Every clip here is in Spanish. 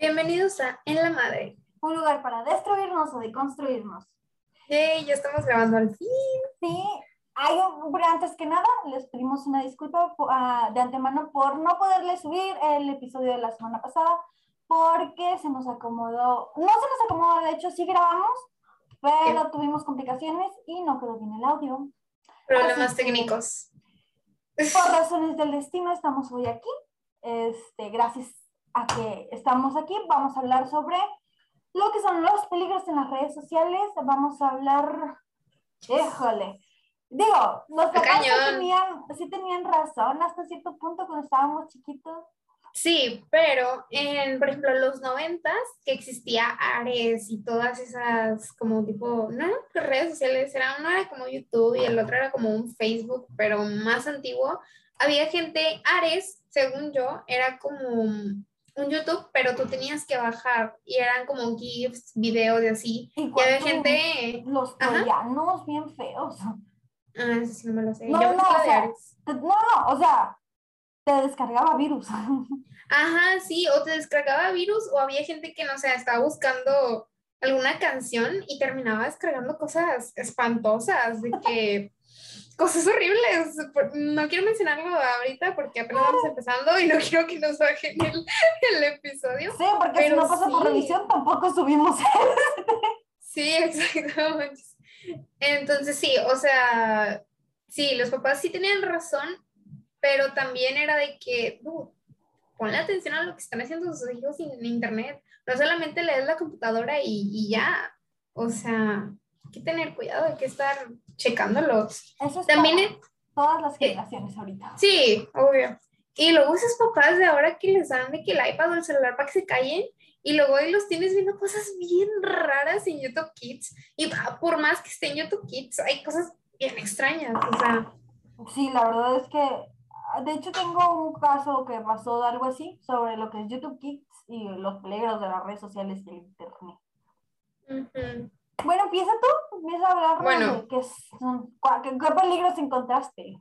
Bienvenidos a En la Madre. Un lugar para destruirnos o deconstruirnos. Yay, ya estamos grabando al fin. Sí, pero antes que nada, les pedimos una disculpa uh, de antemano por no poderles subir el episodio de la semana pasada, porque se nos acomodó, no se nos acomodó, de hecho sí grabamos, pero ¿Qué? tuvimos complicaciones y no quedó bien el audio. Problemas Así técnicos. Por razones del destino estamos hoy aquí. Este, gracias a que estamos aquí, vamos a hablar sobre lo que son los peligros en las redes sociales. Vamos a hablar, híjole, digo, los papás sí tenían, sí tenían razón hasta cierto punto cuando estábamos chiquitos. Sí, pero en, por ejemplo, los noventas, que existía Ares y todas esas como tipo, no, redes sociales, era, uno era como YouTube y el otro era como un Facebook, pero más antiguo. Había gente, Ares, según yo, era como un YouTube, pero tú tenías que bajar y eran como GIFs, videos y así. Y, había gente... Los troyanos bien feos. Ah, eso sí no me lo sé. No, yo no, o sea, no, no, o sea, te descargaba virus. Ajá, sí, o te descargaba virus o había gente que, no sé, estaba buscando alguna canción y terminaba descargando cosas espantosas, de que cosas horribles. No quiero mencionarlo ahorita porque apenas vamos empezando y no quiero que nos bajen el, el episodio. Sí, porque si no pasa sí. por revisión tampoco subimos. sí, exactamente. Entonces sí, o sea, sí, los papás sí tenían razón, pero también era de que, uh, ponle atención a lo que están haciendo sus hijos en internet. No solamente lees la computadora y, y ya. O sea, hay que tener cuidado, hay que estar checándolos. Eso es también es, todas las generaciones ahorita. Sí, obvio. Y luego esos papás de ahora que les dan de que el iPad o el celular para que se callen y luego ahí los tienes viendo cosas bien raras en YouTube Kids y por más que esté en YouTube Kids hay cosas bien extrañas, o sea. Sí, la verdad es que de hecho, tengo un caso que pasó de algo así sobre lo que es YouTube Kids y los peligros de las redes sociales y el Internet. Uh -huh. Bueno, empieza tú, empieza a hablar bueno. de qué, qué, qué peligros encontraste.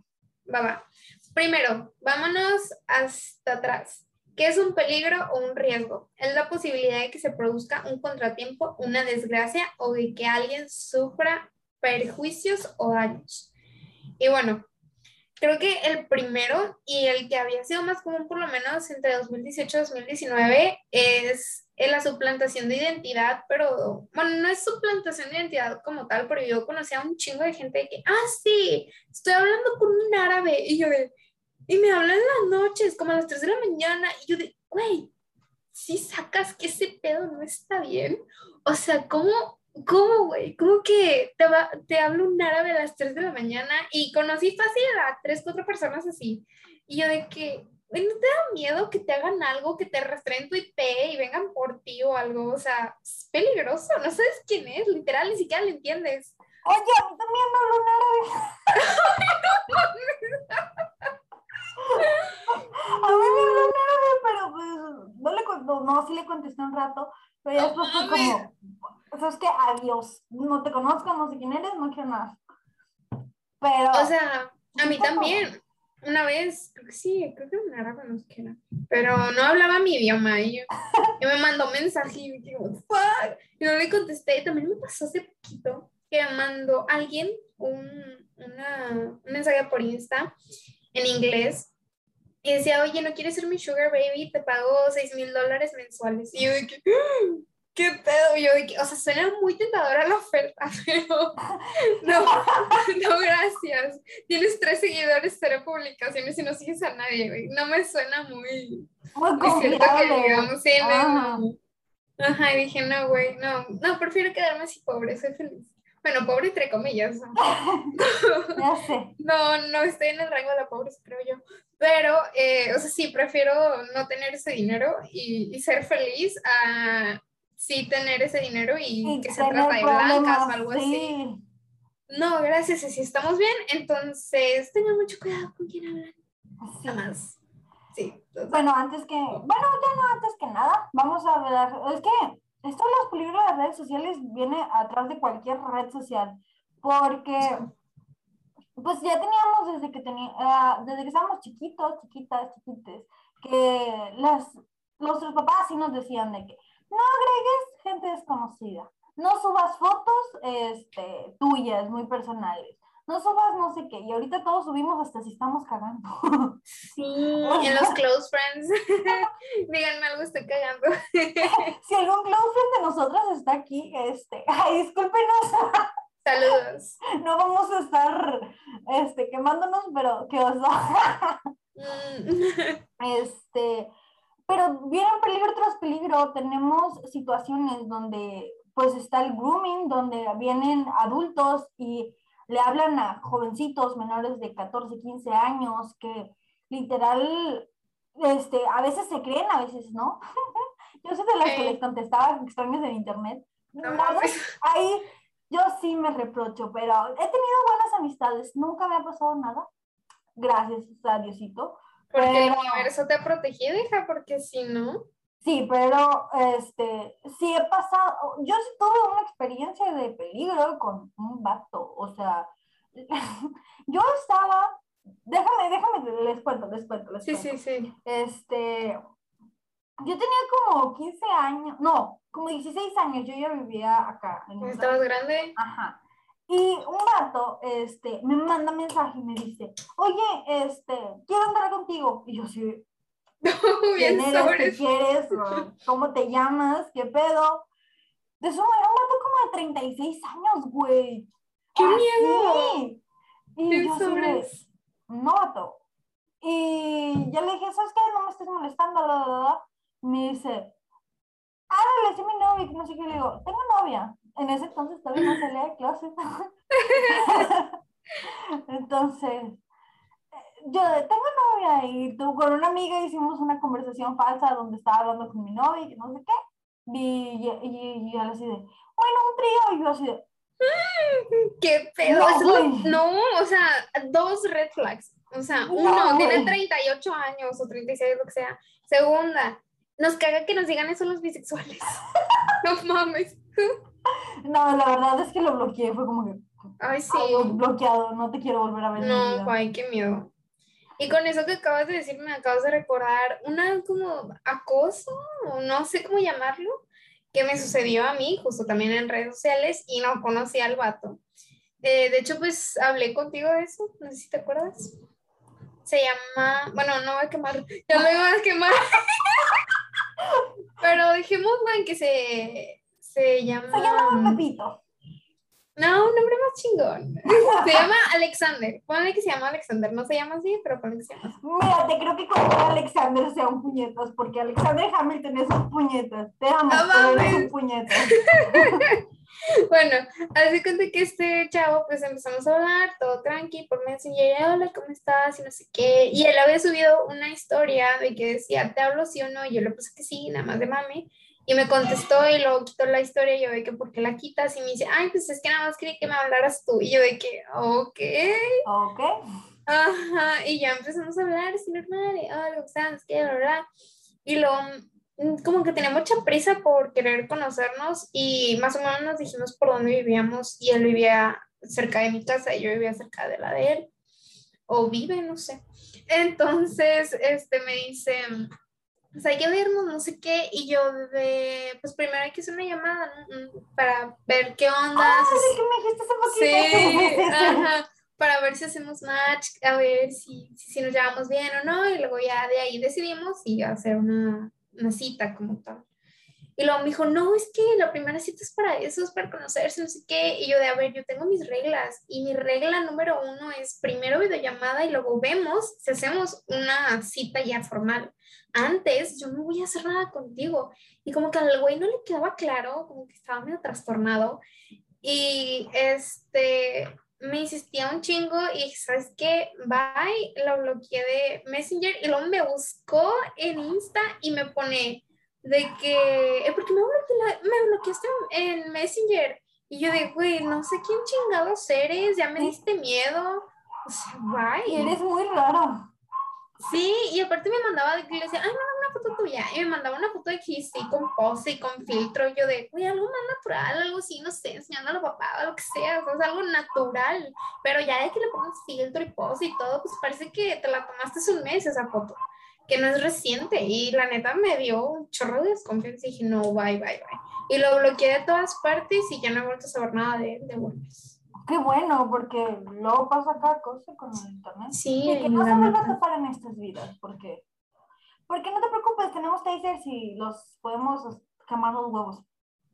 Va, va. Primero, vámonos hasta atrás. ¿Qué es un peligro o un riesgo? Es la posibilidad de que se produzca un contratiempo, una desgracia o de que alguien sufra perjuicios o daños. Y bueno, creo que el primero y el que había sido más común por lo menos entre 2018 y 2019 es la suplantación de identidad, pero bueno, no es suplantación de identidad como tal, pero yo conocía a un chingo de gente de que, ah, sí, estoy hablando con un árabe y yo de, y me hablan en las noches, como a las 3 de la mañana, y yo de, güey, si sacas que ese pedo no está bien, o sea, ¿cómo, ¿Cómo, güey? ¿Cómo que te, va, te habla un árabe a las 3 de la mañana y conocí fácil a 3, 4 personas así? Y yo de que, ¿no te da miedo que te hagan algo, que te rastreen tu IP y vengan por ti o algo? O sea, es peligroso, no sabes quién es, literal, ni siquiera le entiendes. Oye, a mí también me árabe. a mí me habló pero pues, no, le, no, no, sí le contesté un rato, pero ya después fue como, o sea, es que adiós, no te conozco, no sé quién eres, no quiero nada. Pero. O sea, a mí también. Una vez, creo que sí, creo que un árabe, no sé qué era. Pero no hablaba mi idioma y yo, me mandó mensaje y me dijo, fuck. Y no le contesté. Y también me pasó hace poquito que me mandó alguien un, una, un mensaje por Insta en inglés y decía, oye, ¿no quieres ser mi sugar baby? Te pago 6 mil dólares mensuales. Y yo que, ¿qué pedo? Yo o sea, suena muy tentadora la oferta, pero no, no, gracias. Tienes tres seguidores, cero publicaciones y no sigues a nadie, güey. No me suena muy... Muy confiable. que digamos, sí, ah. no. Ajá, y dije, no, güey, no, no, prefiero quedarme así pobre, soy feliz. Bueno, pobre entre comillas. sé. No, no estoy en el rango de la pobreza, creo yo. Pero, eh, o sea, sí, prefiero no tener ese dinero y, y, ser feliz a sí tener ese dinero y, y que se trata de blancas o algo sí. así. No, gracias, si estamos bien, entonces tengan mucho cuidado con quién hablan. Sí. Nada más. Sí. Entonces, Bueno, antes que, bueno, ya no, antes que nada, vamos a hablar, es que esto de los peligros de las redes sociales viene atrás de cualquier red social, porque pues ya teníamos desde que, tenía, uh, desde que estábamos chiquitos, chiquitas, chiquites, que las, nuestros papás sí nos decían de que no agregues gente desconocida, no subas fotos este, tuyas, muy personales, no subas no sé qué, y ahorita todos subimos hasta si estamos cagando. Sí, en los close friends. Díganme algo, estoy cagando. si algún close friend de nosotros está aquí, este, ay, discúlpenos. Saludos. No vamos a estar este, quemándonos, pero qué oso. Mm. este, pero vieron peligro tras peligro, tenemos situaciones donde pues está el grooming, donde vienen adultos y le hablan a jovencitos menores de 14, 15 años que literal, este, a veces se creen, a veces no. yo soy de las que les contestaba extraños en internet. ahí yo sí me reprocho, pero he tenido buenas amistades, nunca me ha pasado nada, gracias a Diosito. Porque el universo te ha protegido, hija, porque si no... Sí, pero este, sí he pasado, yo sí tuve una experiencia de peligro con un vato, o sea, yo estaba, déjame, déjame, les cuento, les cuento, les sí, Sí, sí, Este, yo tenía como 15 años, no, como 16 años, yo ya vivía acá. ¿Estabas grande? Ajá. Y un vato, este, me manda mensaje y me dice, oye, este, quiero andar contigo. Y yo sí, ¿Quién eres? ¿Qué quieres? ¿Cómo te llamas? ¿Qué pedo? De eso era un vato como de 36 años, güey. ¡Qué miedo! Y yo sobres? no, vato. Y ya le dije, ¿sabes qué? No me estés molestando, la, la, la. Me dice, ah, le mi novia, no sé qué. Le digo, tengo novia. En ese entonces todavía no salía de closet. entonces, yo tengo novia y tú con una amiga hicimos una conversación falsa donde estaba hablando con mi novia y que no sé qué. Y, y, y, él así de, bueno, un trío. Y yo así de, qué pedo. No, o sea, dos red flags. O sea, uno, tiene 38 años o 36, lo que sea. Segunda, nos caga que nos digan eso los bisexuales. no mames. No, la verdad es que lo bloqueé, fue como que. Ay, sí. bloqueado, no te quiero volver a ver. No, ay, qué miedo. Y con eso que acabas de decir, me acabas de recordar una como acoso, o no sé cómo llamarlo, que me sucedió a mí, justo también en redes sociales, y no conocí al vato. Eh, de hecho, pues hablé contigo de eso, no sé si te acuerdas. Se llama, bueno, no voy a quemar, ya lo iba a quemar. Pero dejémoslo en que se, se llama. Se llama Pepito. No, un nombre más chingón. Se llama Alexander. Ponle que se llama Alexander. No se llama así, pero ponle que se llama así. Mira, te creo que cuando Alexander sea un puñetas, porque Alexander Hamilton es un puñetas. Te amo, no, pero es un puñetas. bueno, así cuenta que este chavo, pues empezamos a hablar, todo tranqui, por Messenger, hola, ¿cómo estás? Y no sé qué. Y él había subido una historia de que decía, ¿te hablo sí o no? Y yo le puse que sí, nada más de mami. Y me contestó y luego quitó la historia y yo de que, ¿por qué la quitas? Y me dice, ay, pues es que nada más quería que me hablaras tú. Y yo de que, ok. Ok. Ajá, y ya empezamos a hablar, es normal, y, oh, lo sabes, qué, verdad. Y luego, mm, como que tenía mucha prisa por querer conocernos y más o menos nos dijimos por dónde vivíamos y él vivía cerca de mi casa y yo vivía cerca de la de él. O vive, no sé. Entonces, este me dice, pues hay que vernos, no sé qué, y yo de, pues primero hay que hacer una llamada mm, para ver qué onda. Ah, sí, que me dijiste Sí, ajá, para ver si hacemos match, a ver si, si, nos llevamos bien o no, y luego ya de ahí decidimos y hacer una, una cita como tal. Y luego me dijo, no, es que la primera cita es para eso, es para conocerse, no sé qué. Y yo de, a ver, yo tengo mis reglas. Y mi regla número uno es primero videollamada y luego vemos si hacemos una cita ya formal. Antes yo no voy a hacer nada contigo. Y como que al güey no le quedaba claro, como que estaba medio trastornado. Y este, me insistía un chingo y ¿sabes qué? Bye, lo bloqueé de Messenger y luego me buscó en Insta y me pone de que, eh, porque me, me bloqueaste en Messenger. Y yo de, güey, no sé quién chingados eres, ya me diste miedo. O sea, bye. Eres muy raro. Sí, y aparte me mandaba, le decía, ay, no, una foto tuya. Y me mandaba una foto de Kiss con pose y con filtro. Y yo de, güey, algo más natural, algo así, no sé, enseñando a la papá, lo que sea, o sea, algo natural. Pero ya de que le pones filtro y pose y todo, pues parece que te la tomaste un mes esa foto. Que no es reciente y la neta me dio un chorro de desconfianza y dije, no, bye, bye, bye. Y lo bloqueé de todas partes y ya no he vuelto a saber nada de, de Warnes. Qué bueno, porque luego pasa cada cosa con el internet. Sí, Y que no se vuelva a neta. topar en estas vidas, porque... Porque no te preocupes, tenemos tasers y los podemos quemar los huevos.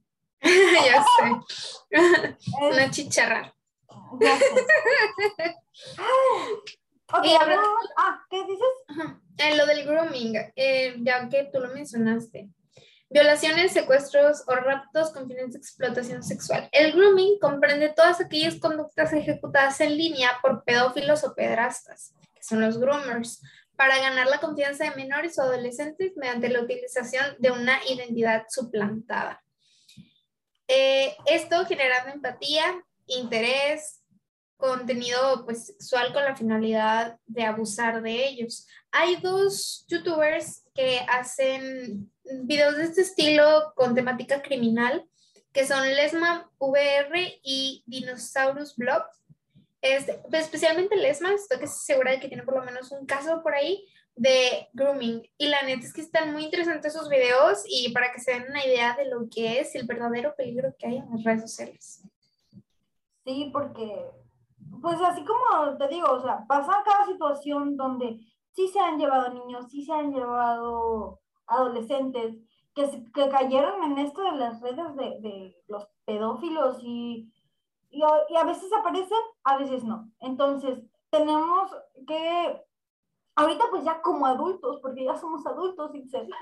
ya sé. Una chicharra. ya sé. ok, Y hablamos... Ah, ¿qué dices? Ajá. En lo del grooming, eh, ya que tú lo mencionaste. Violaciones, secuestros o raptos con fines de explotación sexual. El grooming comprende todas aquellas conductas ejecutadas en línea por pedófilos o pedrastas, que son los groomers, para ganar la confianza de menores o adolescentes mediante la utilización de una identidad suplantada. Eh, esto generando empatía, interés, contenido pues, sexual con la finalidad de abusar de ellos. Hay dos youtubers que hacen videos de este estilo con temática criminal, que son Lesma VR y Dinosaurus Blog. Este, pues, especialmente Lesma, estoy que segura de que tiene por lo menos un caso por ahí de grooming. Y la neta es que están muy interesantes esos videos y para que se den una idea de lo que es el verdadero peligro que hay en las redes sociales. Sí, porque, pues así como te digo, o sea, pasa cada situación donde sí se han llevado niños, sí se han llevado adolescentes, que, que cayeron en esto de las redes de, de los pedófilos y, y, a, y a veces aparecen, a veces no. Entonces, tenemos que, ahorita pues ya como adultos, porque ya somos adultos, Itzel,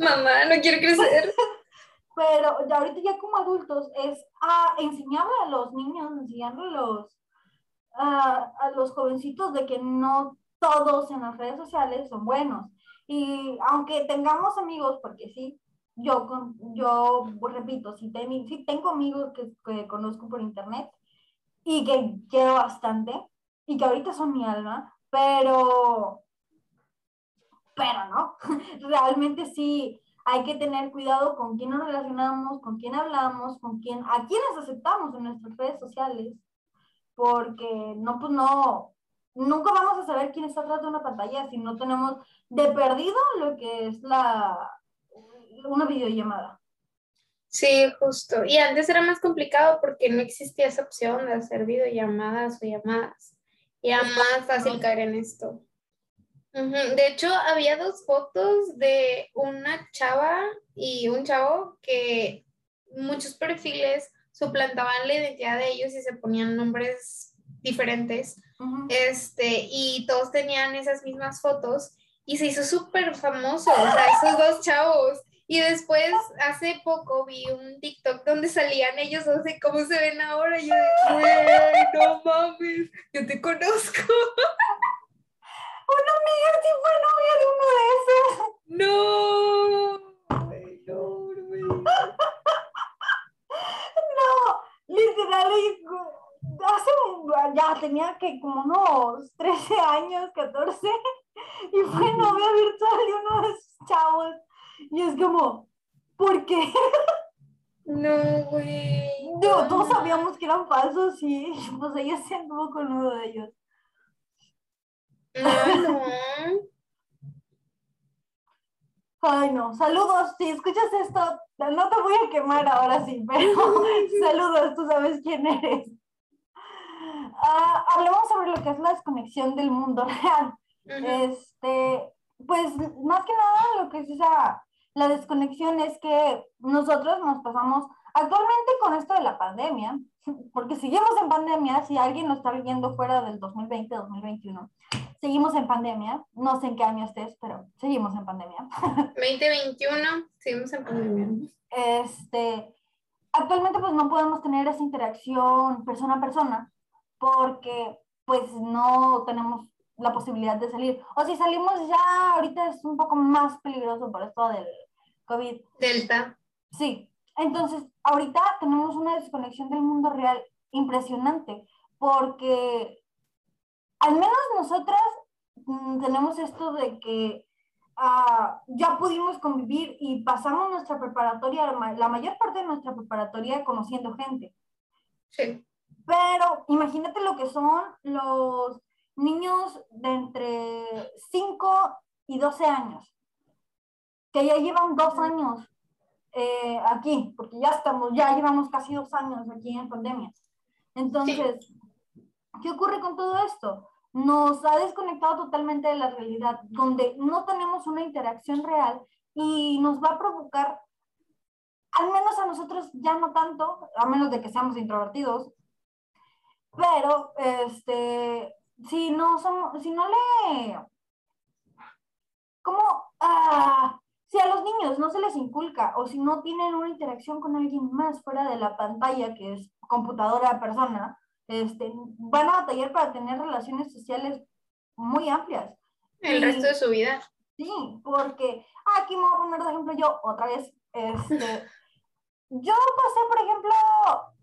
Mamá, no quiero crecer. pero ya ahorita ya como adultos es a enseñarle a los niños, enseñarle a los, a, a los jovencitos de que no todos en las redes sociales son buenos. Y aunque tengamos amigos, porque sí, yo, yo repito, sí, ten- sí tengo amigos que, que conozco por internet y que quiero bastante y que ahorita son mi alma, pero, pero no, realmente sí hay que tener cuidado con quién nos relacionamos, con quién hablamos, con quién, a quiénes aceptamos en nuestras redes sociales, porque no, pues no, nunca vamos a saber quién está atrás de una pantalla si no tenemos de perdido lo que es la una videollamada. Sí, justo. Y antes era más complicado porque no existía esa opción de hacer videollamadas o llamadas. Y era más fácil caer en esto. Ujú. De hecho, había dos fotos de una chava y un chavo que muchos perfiles suplantaban la identidad de ellos y se ponían nombres diferentes. Este, y todos tenían esas mismas fotos y se hizo súper famoso, o sea, esos dos chavos. Y después, hace poco, vi un TikTok donde salían ellos dos de cómo se ven ahora. Y yo de, "Güey, no mames, yo te conozco. Una amiga sí fue novia de uno de esos. No, no, no literal, hace un- ya tenía que como unos 13 años, 14, y fue novia virtual de uno de esos chavos. Y es como, ¿por qué? No, güey. No. todos sabíamos que eran falsos y pues ella se anduvo con uno de ellos. No, no. Ay, no, saludos, si escuchas esto, no te voy a quemar ahora sí, pero saludos, tú sabes quién eres. Lo que es la desconexión del mundo real. Ujú. Este, pues más que nada lo que es esa, la desconexión es que nosotros nos pasamos actualmente con esto de la pandemia, porque seguimos en pandemia, si alguien nos está viendo fuera del 2020, 2021, seguimos en pandemia, no sé en qué año estés, pero seguimos en pandemia. 2021, seguimos en pandemia. Este, actualmente pues no podemos tener esa interacción persona a persona porque pues no tenemos la posibilidad de salir. O si salimos ya, ahorita es un poco más peligroso por esto del COVID. Delta. Sí, entonces ahorita tenemos una desconexión del mundo real impresionante porque al menos nosotras mm, tenemos esto de que ah, ya pudimos convivir y pasamos nuestra preparatoria, la ma- la mayor parte de nuestra preparatoria conociendo gente. Sí. Pero imagínate lo que son los niños de entre 5 y 12 años, que ya llevan dos años eh, aquí, porque ya estamos, ya llevamos casi dos años aquí en pandemia. Entonces, ¿qué ocurre con todo esto? Nos ha desconectado totalmente de la realidad, donde no tenemos una interacción real y nos va a provocar, al menos a nosotros ya no tanto, a menos de que seamos introvertidos, pero este, si no somos, si no le, como, ah, si a los niños no se les inculca o si no tienen una interacción con alguien más fuera de la pantalla, que es computadora persona, este, van a batallar para tener relaciones sociales muy amplias. El resto de su vida. Sí, porque ah, aquí me voy a poner de ejemplo yo otra vez. Este, yo pasé, por ejemplo,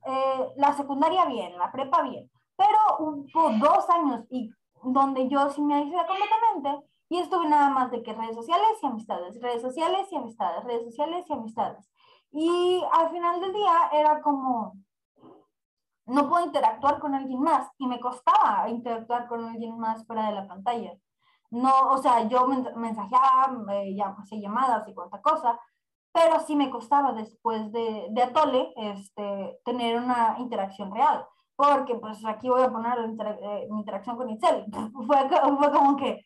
eh, la secundaria bien, la prepa bien, pero hubo dos años y donde yo sí me aislé completamente y estuve nada más de que redes sociales y amistades, redes sociales y amistades, redes sociales y amistades. Y al final del día era como, no puedo interactuar con alguien más y me costaba interactuar con alguien más fuera de la pantalla. No, o sea, yo mensajeaba, ya, hacía llamadas y cuánta cosa, pero sí me costaba después de, de Atole este, tener una interacción real. Porque pues aquí voy a poner eh, mi interacción con Itzel. Fue, fue como que,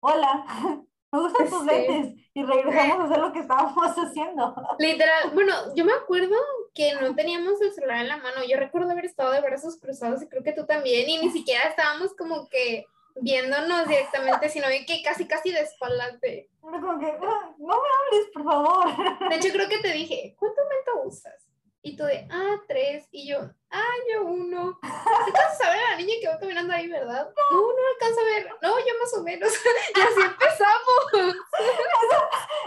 hola, me gustan tus lentes y regresamos a hacer lo que estábamos haciendo. Literal, bueno, yo me acuerdo que no teníamos el celular en la mano, yo recuerdo haber estado de brazos cruzados y creo que tú también, y ni siquiera estábamos como que viéndonos directamente, sino que casi casi de espaldas de... Como que, ah, no me hables, por favor. De hecho, creo que te dije, ¿cuánto aumento usas? Y tú de, ah, tres. Y yo, ah, yo uno. ¿Alcanzas a ver a la niña que va caminando ahí, verdad? No, no alcanza a ver. No, yo más o menos. y así empezamos. Esa,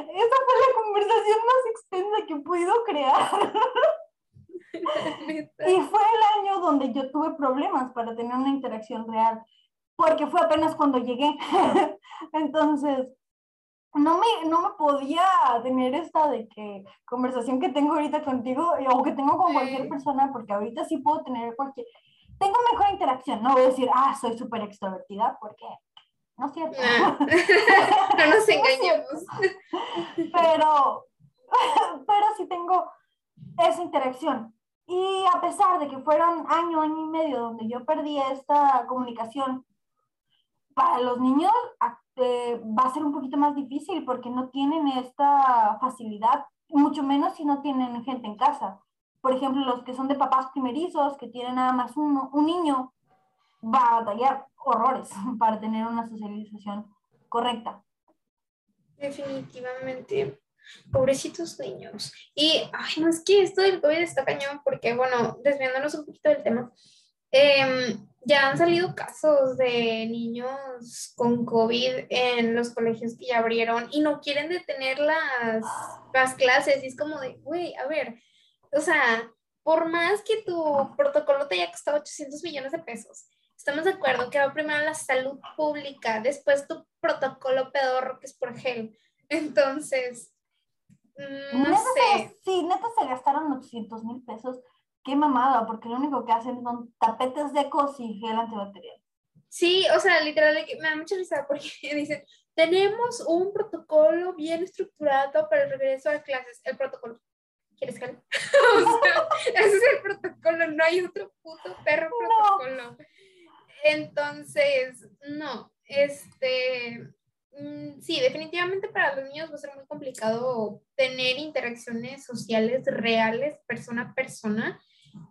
esa fue la conversación más extensa que he podido crear. y fue el año donde yo tuve problemas para tener una interacción real, porque fue apenas cuando llegué. Entonces, no me, no me podía tener esta de que conversación que tengo ahorita contigo eh, o que tengo con cualquier persona, porque ahorita sí puedo tener cualquier... Tengo mejor interacción, no voy a decir, ah, soy súper extrovertida, porque no es cierto. No, nos engañemos. pero, pero sí tengo esa interacción. Y a pesar de que fueron año, año y medio donde yo perdí esta comunicación, para los niños eh, va a ser un poquito más difícil porque no tienen esta facilidad, mucho menos si no tienen gente en casa. Por ejemplo, los que son de papás primerizos, que tienen nada más uno, un niño, va a batallar horrores para tener una socialización correcta. Definitivamente. Pobrecitos niños. Y, ay, es que esto del COVID está cañón porque, bueno, desviándonos un poquito del tema, eh, ya han salido casos de niños con COVID en los colegios que ya abrieron y no quieren detener las, las clases. Y es como de, güey, a ver, o sea, por más que tu protocolo te haya costado 800 millones de pesos, estamos de acuerdo que va primero la salud pública, después tu protocolo pedorro que es por gel. Entonces, mm, no sé. sí, neta se gastaron 800 mil pesos qué mamada, porque lo único que hacen son tapetes secos y gel antibacterial. Sí, o sea, literal, me da mucha risa porque dicen, tenemos un protocolo bien estructurado para el regreso a clases. El protocolo. ¿Quieres gel? o sea, ese es el protocolo, no hay otro puto perro protocolo. Entonces, no, este, mm, sí, definitivamente para los niños va a ser muy complicado tener interacciones sociales reales, persona a persona,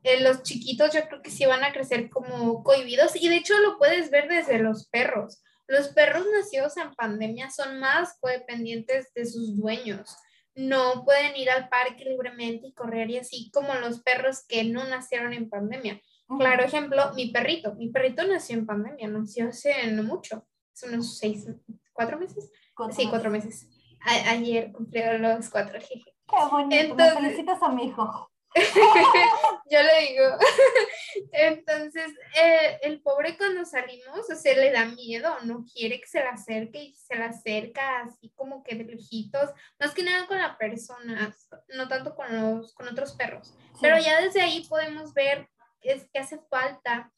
eh, los chiquitos yo creo que sí van a crecer como cohibidos y de hecho lo puedes ver desde los perros. Los perros nacidos en pandemia son más codependientes de sus dueños. No pueden ir al parque libremente y correr y así como los perros que no nacieron en pandemia. Claro ejemplo, mi perrito. Mi perrito nació en pandemia, nació hace no mucho, hace unos seis, cuatro meses. sí, cuatro meses. ayer cumplió los cuatro. Qué bonito. Entonces, felicitas a mi hijo. Yo le digo. Entonces, eh, el pobre cuando salimos, o sea, le da miedo, no quiere que se le acerque y se le acerca así como que de lejitos, más que nada con la persona, no tanto con, los, con otros perros. Pero ya desde ahí podemos ver es que hace falta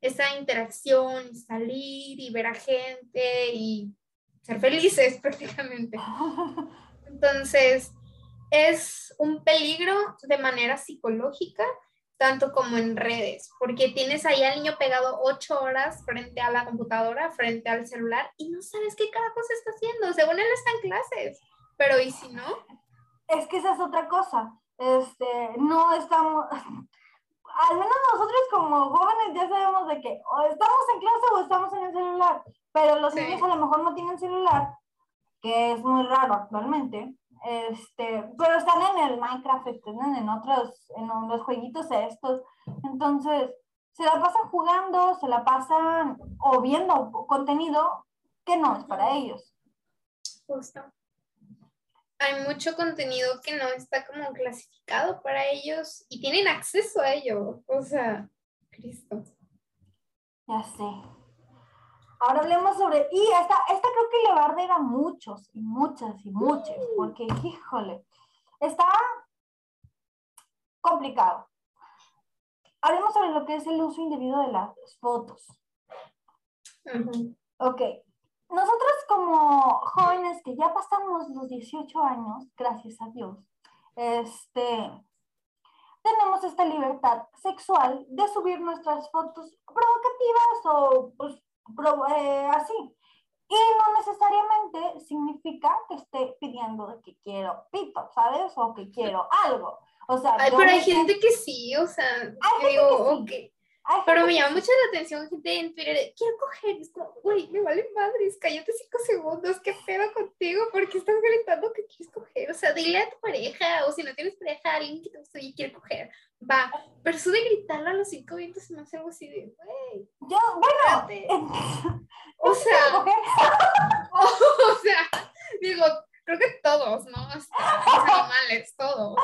esa interacción, salir y ver a gente y ser felices prácticamente. Entonces, es un peligro de manera psicológica, tanto como en redes, porque tienes ahí al niño pegado ocho horas frente a la computadora, frente al celular, y no sabes qué cada cosa está haciendo. Según él está en clases, pero ¿y si no? Es que esa es otra cosa. Este, no estamos, al menos nosotros como jóvenes ya sabemos de que o estamos en clase o estamos en el celular, pero los niños a lo mejor no tienen celular, que es muy raro actualmente, este, pero están en el Minecraft, están en otros, en los jueguitos estos, entonces se la pasan jugando, se la pasan o viendo contenido que no es para ellos. Justo hay mucho contenido que no está como clasificado para ellos y tienen acceso a ello. O sea, Cristo. Ya sé. Ahora hablemos sobre, y esta, esta creo que le va a arder a muchos y muchas y muchas, porque híjole, está complicado. Hablemos sobre lo que es el uso indebido de las fotos. Ok, nosotros como jóvenes que ya pasamos los 18 años, gracias a Dios, este, tenemos esta libertad sexual de subir nuestras fotos provocativas o pues, eh, así. Y no necesariamente significa que esté pidiendo que quiero pito, ¿sabes? O que quiero algo. O sea, Ay, pero hay gente que sí, o sea, digo, que pero me llama mucho la atención gente en Twitter, quiero coger esto, güey, me vale madres, cállate cinco segundos, qué pedo contigo, porque estás gritando que quieres coger, o sea, dile a tu pareja, o si no tienes pareja, alguien que te gusta y quiere coger, va, pero eso de gritarlo a los cinco minutos se me hace algo así de, güey. Yo, bueno, o sea, o sea, digo, creo que todos, ¿no? los animales, todos.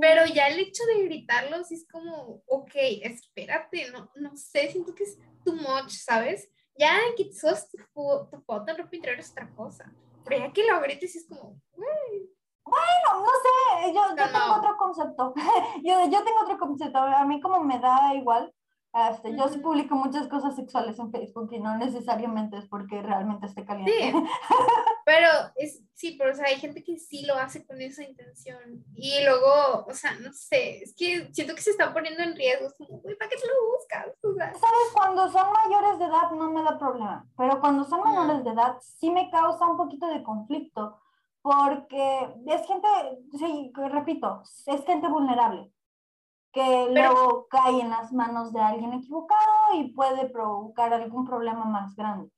Pero ya el hecho de gritarlos es como, ok, espérate, no, no sé, siento que es too much, ¿sabes? Ya que tu, tu foto en ropa interior es otra cosa. Pero ya que lo grites es como, güey. Bueno, no sé, yo, yo tengo otro concepto. yo, yo tengo otro concepto. A mí como me da igual, este, yo sí publico muchas cosas sexuales en Facebook y no necesariamente es porque realmente esté caliente. Sí, pero es, sí, pero o sea, hay gente que sí lo hace con esa intención. Y luego, o sea, no sé, es que siento que se están poniendo en riesgo. Es como, ¿para qué te lo buscas? Sabes, cuando son mayores de edad no me da problema, pero cuando son menores de edad sí me causa un poquito de conflicto. Porque es gente, sí, repito, es gente vulnerable que luego cae en las manos de alguien equivocado y puede provocar algún problema más grande.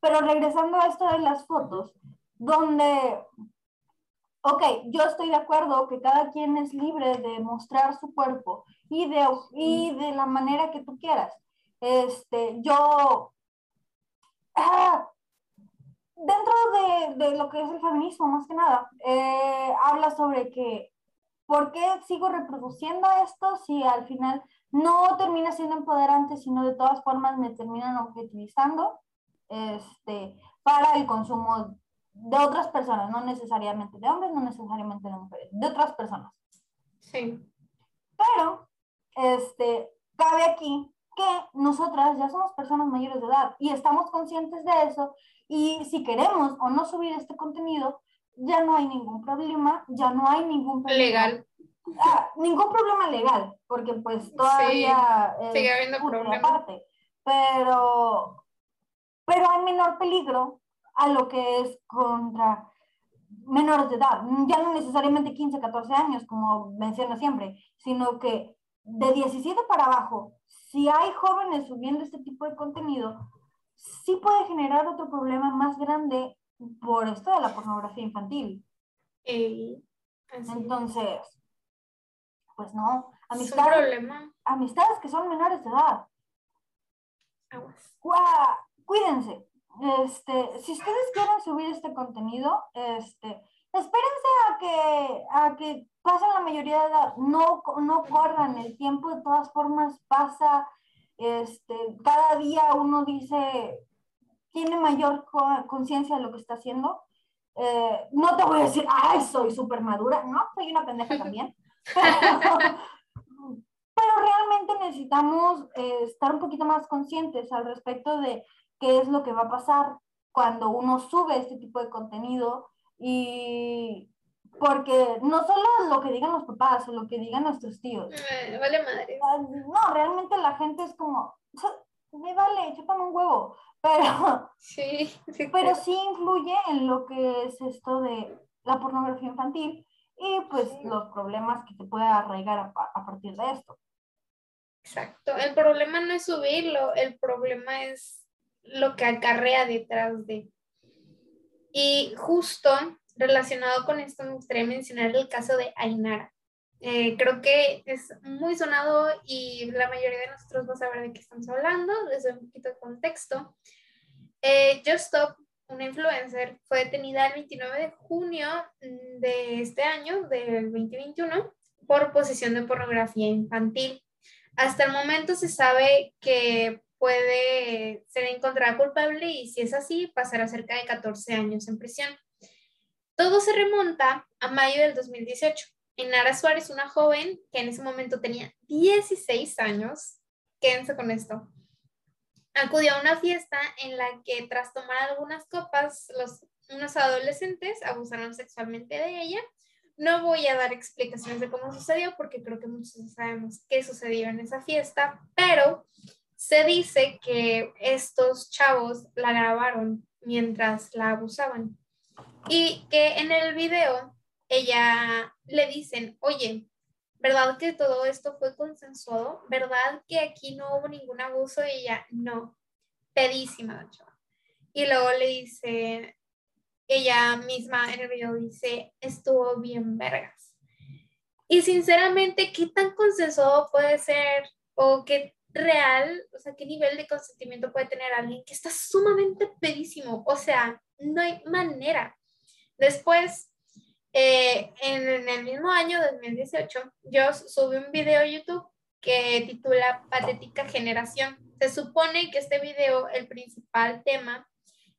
Pero regresando a esto de las fotos, donde, ok, yo estoy de acuerdo que cada quien es libre de mostrar su cuerpo y de, y de la manera que tú quieras. Este, yo, ah, dentro de, de, lo que es el feminismo, más que nada, eh, habla sobre que ¿por qué sigo reproduciendo esto si al final no termina siendo empoderante, sino de todas formas me terminan objetivizando este, para el consumo de otras personas, no necesariamente de hombres, no necesariamente de mujeres, de otras personas. Sí. Pero, este, cabe aquí que nosotras ya somos personas mayores de edad y estamos conscientes de eso y si queremos o no subir este contenido, ya no hay ningún problema, ya no hay ningún problema. Legal. Ah, ningún problema legal, porque pues todavía sí, sigue habiendo problemas. pero, pero hay menor peligro a lo que es contra menores de edad, ya no necesariamente 15, 14 años, como menciono siempre, sino que de 17 para abajo, si hay jóvenes subiendo este tipo de contenido, sí puede generar otro problema más grande por esto de la pornografía infantil. Entonces, pues no, amistades, amistades que son menores de edad. Cuídense. Este, si ustedes quieren subir este contenido, este, espérense a que, a que pasen la mayoría de edad. No, no corran, el tiempo de todas formas pasa. Este, cada día uno dice, tiene mayor conciencia de lo que está haciendo. Eh, no te voy a decir, ay, soy súper madura, no, soy una pendeja también. Pero, realmente necesitamos eh, estar un poquito más conscientes al respecto de qué es lo que va a pasar cuando uno sube este tipo de contenido y porque no solo lo que digan los papás o lo que digan nuestros tíos. Vale madre. No, realmente la gente es como, me vale, chúpame un huevo. Pero sí, sí, pero sí influye en lo que es esto de la pornografía infantil y pues los problemas que se puede arraigar a, a partir de esto. Exacto. El problema no es subirlo, el problema es lo que acarrea detrás de. Y justo relacionado con esto me gustaría mencionar el caso de Ainara. Eh, creo que es muy sonado y la mayoría de nosotros va a saber de qué estamos hablando. Les doy un poquito de contexto. Eh, Just Stop, una influencer, fue detenida el 29 de junio de este año, del 2021, por posesión de pornografía infantil. Hasta el momento se sabe que puede ser encontrada culpable y si es así, pasará cerca de 14 años en prisión. Todo se remonta a mayo del 2018. Nara Suárez, una joven que en ese momento tenía 16 años, quédense con esto, acudió a una fiesta en la que tras tomar algunas copas, los, unos adolescentes abusaron sexualmente de ella. No voy a dar explicaciones de cómo sucedió porque creo que muchos sabemos qué sucedió en esa fiesta, pero se dice que estos chavos la grabaron mientras la abusaban. Y que en el video ella le dicen, oye, ¿verdad que todo esto fue consensuado? ¿Verdad que aquí no hubo ningún abuso? Y ella, no, pedísima Y luego le dice, ella misma en el video dice, estuvo bien vergas. Y sinceramente, ¿qué tan consensuado puede ser o qué real, o sea, qué nivel de consentimiento puede tener alguien que está sumamente pedísimo? O sea, no hay manera. Después, eh, en, el mismo año, 2018, yo subí un video a YouTube que titula Patética Generación. Se supone que este video, el principal tema,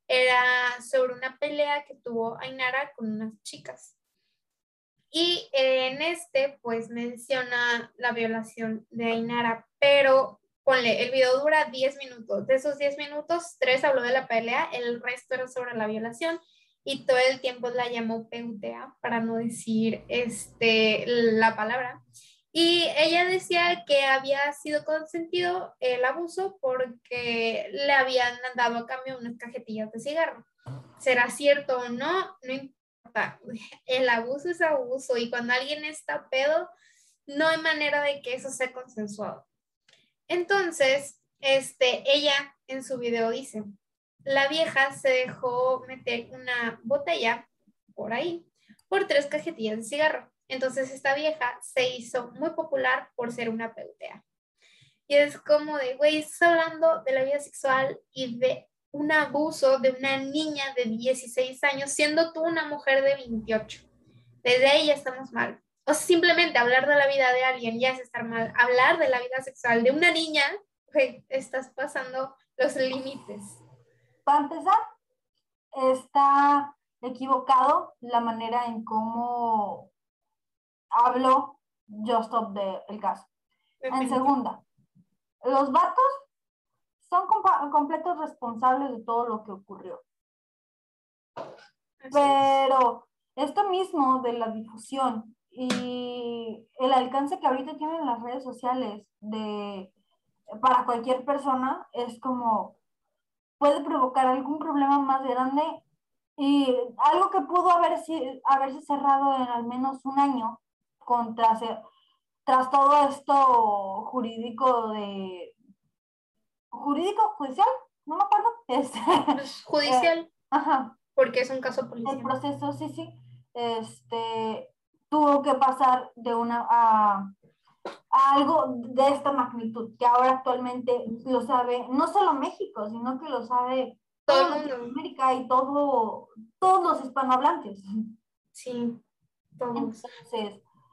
era sobre una pelea que tuvo Ainara con unas chicas. Y en este, pues menciona la violación de Ainara, pero ponle, el video dura 10 minutos. De esos 10 minutos, 3 habló de la pelea, el resto era sobre la violación y todo el tiempo la llamó PUTA, para no decir este, la palabra. Y ella decía que había sido consentido el abuso porque le habían dado a cambio unas cajetillas de cigarro. ¿Será cierto o no? No importa. El abuso es abuso y cuando alguien está pedo, no hay manera de que eso sea consensuado. Entonces, este, ella en su video dice, la vieja se dejó meter una botella por ahí por tres cajetillas de cigarro. Entonces esta vieja se hizo muy popular por ser una peutea. Y es como de, güey, estás hablando de la vida sexual y de un abuso de una niña de 16 años, siendo tú una mujer de 28. Desde ahí ya estamos mal. O simplemente hablar de la vida de alguien ya es estar mal. Hablar de la vida sexual de una niña, güey, estás pasando los límites. Para empezar, está equivocado la manera en cómo habló Just Stop del caso. En segunda, los vatos son completos responsables de todo lo que ocurrió. Pero esto mismo de la difusión y el alcance que ahorita tienen las redes sociales de para cualquier persona es como puede provocar algún problema más grande. Y algo que pudo haber, haberse cerrado en al menos un año contra, tras todo esto jurídico de jurídico judicial no me acuerdo. Este, judicial. eh, ajá. Porque es un caso policial. el proceso sí sí. Este tuvo que pasar de una a algo de esta magnitud, que ahora actualmente lo sabe no solo México, sino que lo sabe todo América y todo, todos los hispanohablantes. Sí, todos.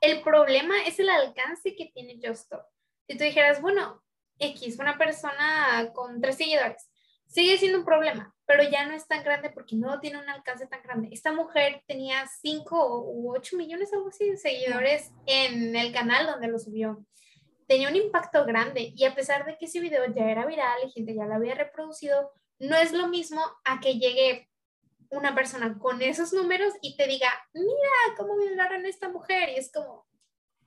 el problema es el alcance que tiene Justo. Si tú dijeras, bueno, X, una persona con tres seguidores, sigue siendo un problema, pero ya no es tan grande porque no tiene un alcance tan grande. Esta mujer tenía 5 u 8 millones, algo así, de seguidores en el canal donde lo subió. Tenía un impacto grande y a pesar de que ese video ya era viral y gente ya lo había reproducido, no es lo mismo a que llegue una persona con esos números y te diga, mira cómo violaron a esta mujer. Y es como,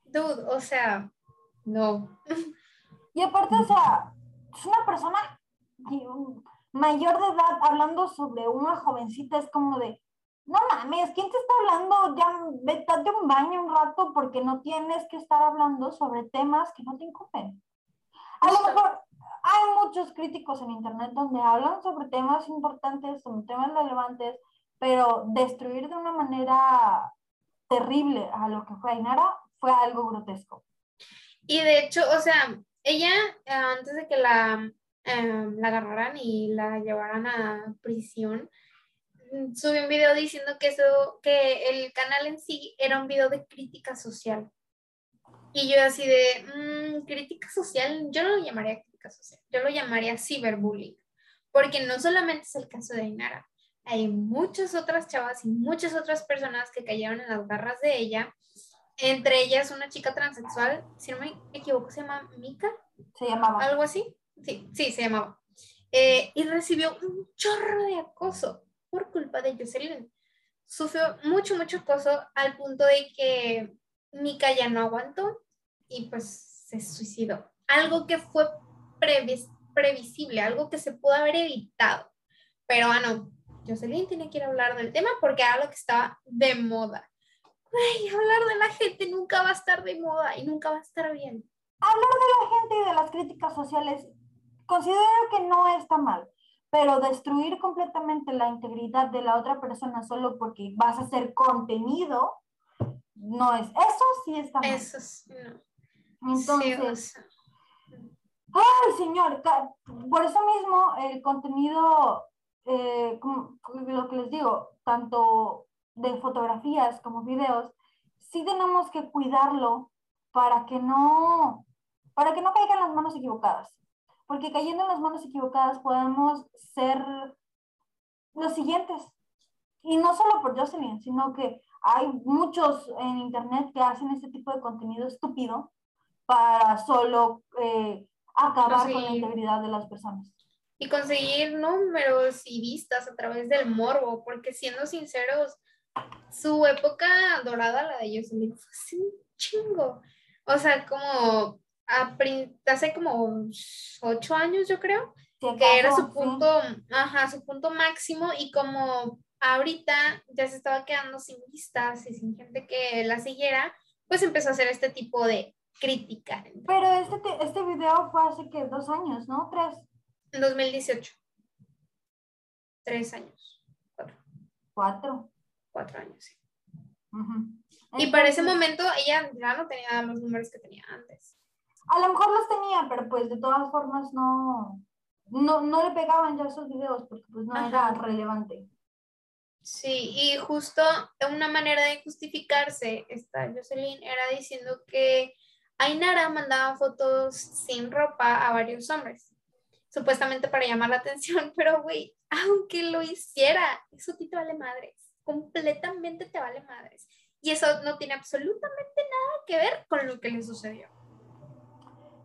dude, o sea, no. Y aparte, o sea, es una persona mayor de edad hablando sobre una jovencita, es como de, no mames, ¿quién te está hablando? Ya vete a un baño un rato porque no tienes que estar hablando sobre temas que no te incumben. A lo mejor hay muchos críticos en internet donde hablan sobre temas importantes, sobre temas relevantes, pero destruir de una manera terrible a lo que fue Ainara fue algo grotesco. Y de hecho, o sea, ella, antes de que la, em, la agarraran y la llevaran a prisión, mm, subió un video diciendo que, eso, que el canal en sí era un video de crítica social. Y yo así de, mm, crítica social, yo no lo llamaría crítica social, yo lo llamaría ciberbullying, porque no solamente es el caso de Ainara, hay muchas otras chavas y muchas otras personas que cayeron en las garras de ella, entre ellas una chica transexual, si no me equivoco, se llama Mika. Se llamaba. Algo así. Sí, sí, se llamaba. Eh, y recibió un chorro de acoso por culpa de Jocelyn. Sufrió mucho, mucho acoso al punto de que Mika ya no aguantó y pues se suicidó. Algo que fue previsible, algo que se pudo haber evitado. Pero bueno, Jocelyn tiene que ir a hablar del tema porque era lo que estaba de moda. Güey, hablar de la gente nunca va a estar de moda y nunca va a estar bien. Hablar de la gente y de las críticas sociales, considero que no está mal, pero destruir completamente la integridad de la otra persona solo porque vas a hacer contenido, no es. Eso sí está mal. Eso sí, no. Entonces. Ay, señor, por eso mismo el contenido eh, como lo que les digo, tanto de fotografías como videos, sí tenemos que cuidarlo para que no, para que no caigan las manos equivocadas. Porque cayendo en las manos equivocadas podemos ser los siguientes. Y no solo por Jocelyn, sino que hay muchos en internet que hacen este tipo de contenido estúpido para solo eh, acabar con la integridad de las personas y conseguir números y vistas a través del morbo, porque siendo sinceros, su época dorada, la de Jocelyn, fue así un chingo. O sea, como hace como ocho años, yo creo, que era su punto, ajá, su punto máximo y como ahorita ya se estaba quedando sin vistas y sin gente que la siguiera, pues empezó a hacer este tipo de crítica. Pero este, este video fue hace que dos años, ¿no? Tres. En 2018. Tres años. Cuatro. Cuatro. Cuatro años, sí. y para ese momento ella ya no tenía los números que tenía antes. A lo mejor los tenía, pero pues de todas formas no, no, no le pegaban ya esos videos porque pues no era relevante. Sí, y justo una manera de justificarse esta Jocelyn era diciendo que Ainara mandaba fotos sin ropa a varios hombres supuestamente para llamar la atención, pero güey, aunque lo hiciera, eso a ti te vale madres, completamente te vale madres. Y eso no tiene absolutamente nada que ver con lo que le sucedió.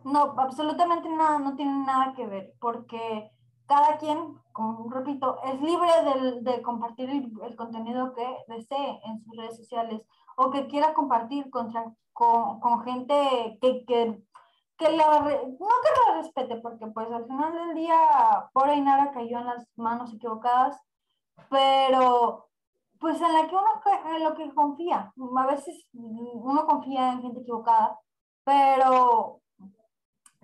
No, absolutamente nada, no tiene nada que ver, porque cada quien, como repito, es libre de, compartir el, contenido que desee en sus redes sociales o que quiera compartir contra, con, con gente que, que que la, no que la respete, porque pues al final del día por ahí nada cayó en las manos equivocadas, pero pues en la que uno, en lo que confía, a veces uno confía en gente equivocada, pero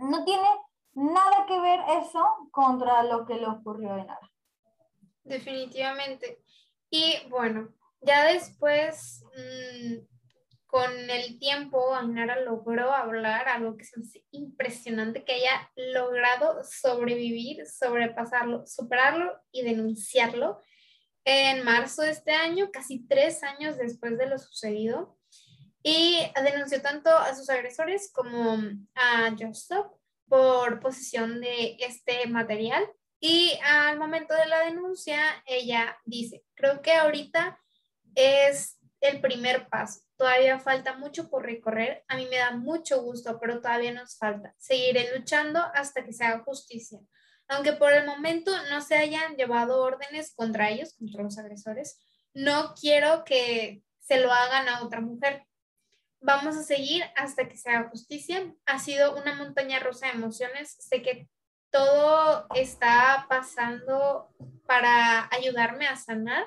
no tiene nada que ver eso contra lo que le ocurrió a nada. Definitivamente. Y bueno, ya después mm, con el tiempo, Ainara logró hablar, algo que es impresionante, que haya logrado sobrevivir, sobrepasarlo, superarlo y denunciarlo en marzo de este año, casi tres años después de lo sucedido. Y denunció tanto a sus agresores como a Joseph por posesión de este material. Y al momento de la denuncia, ella dice, creo que ahorita es el primer paso Todavía falta mucho por recorrer. A mí me da mucho gusto, pero todavía nos falta. Seguiré luchando hasta que se haga justicia. Aunque por el momento no se hayan llevado órdenes contra ellos, contra los agresores, no quiero que se lo hagan a otra mujer. Vamos a seguir hasta que se haga justicia. Ha sido una montaña rusa de emociones. Sé que todo está pasando para ayudarme a sanar.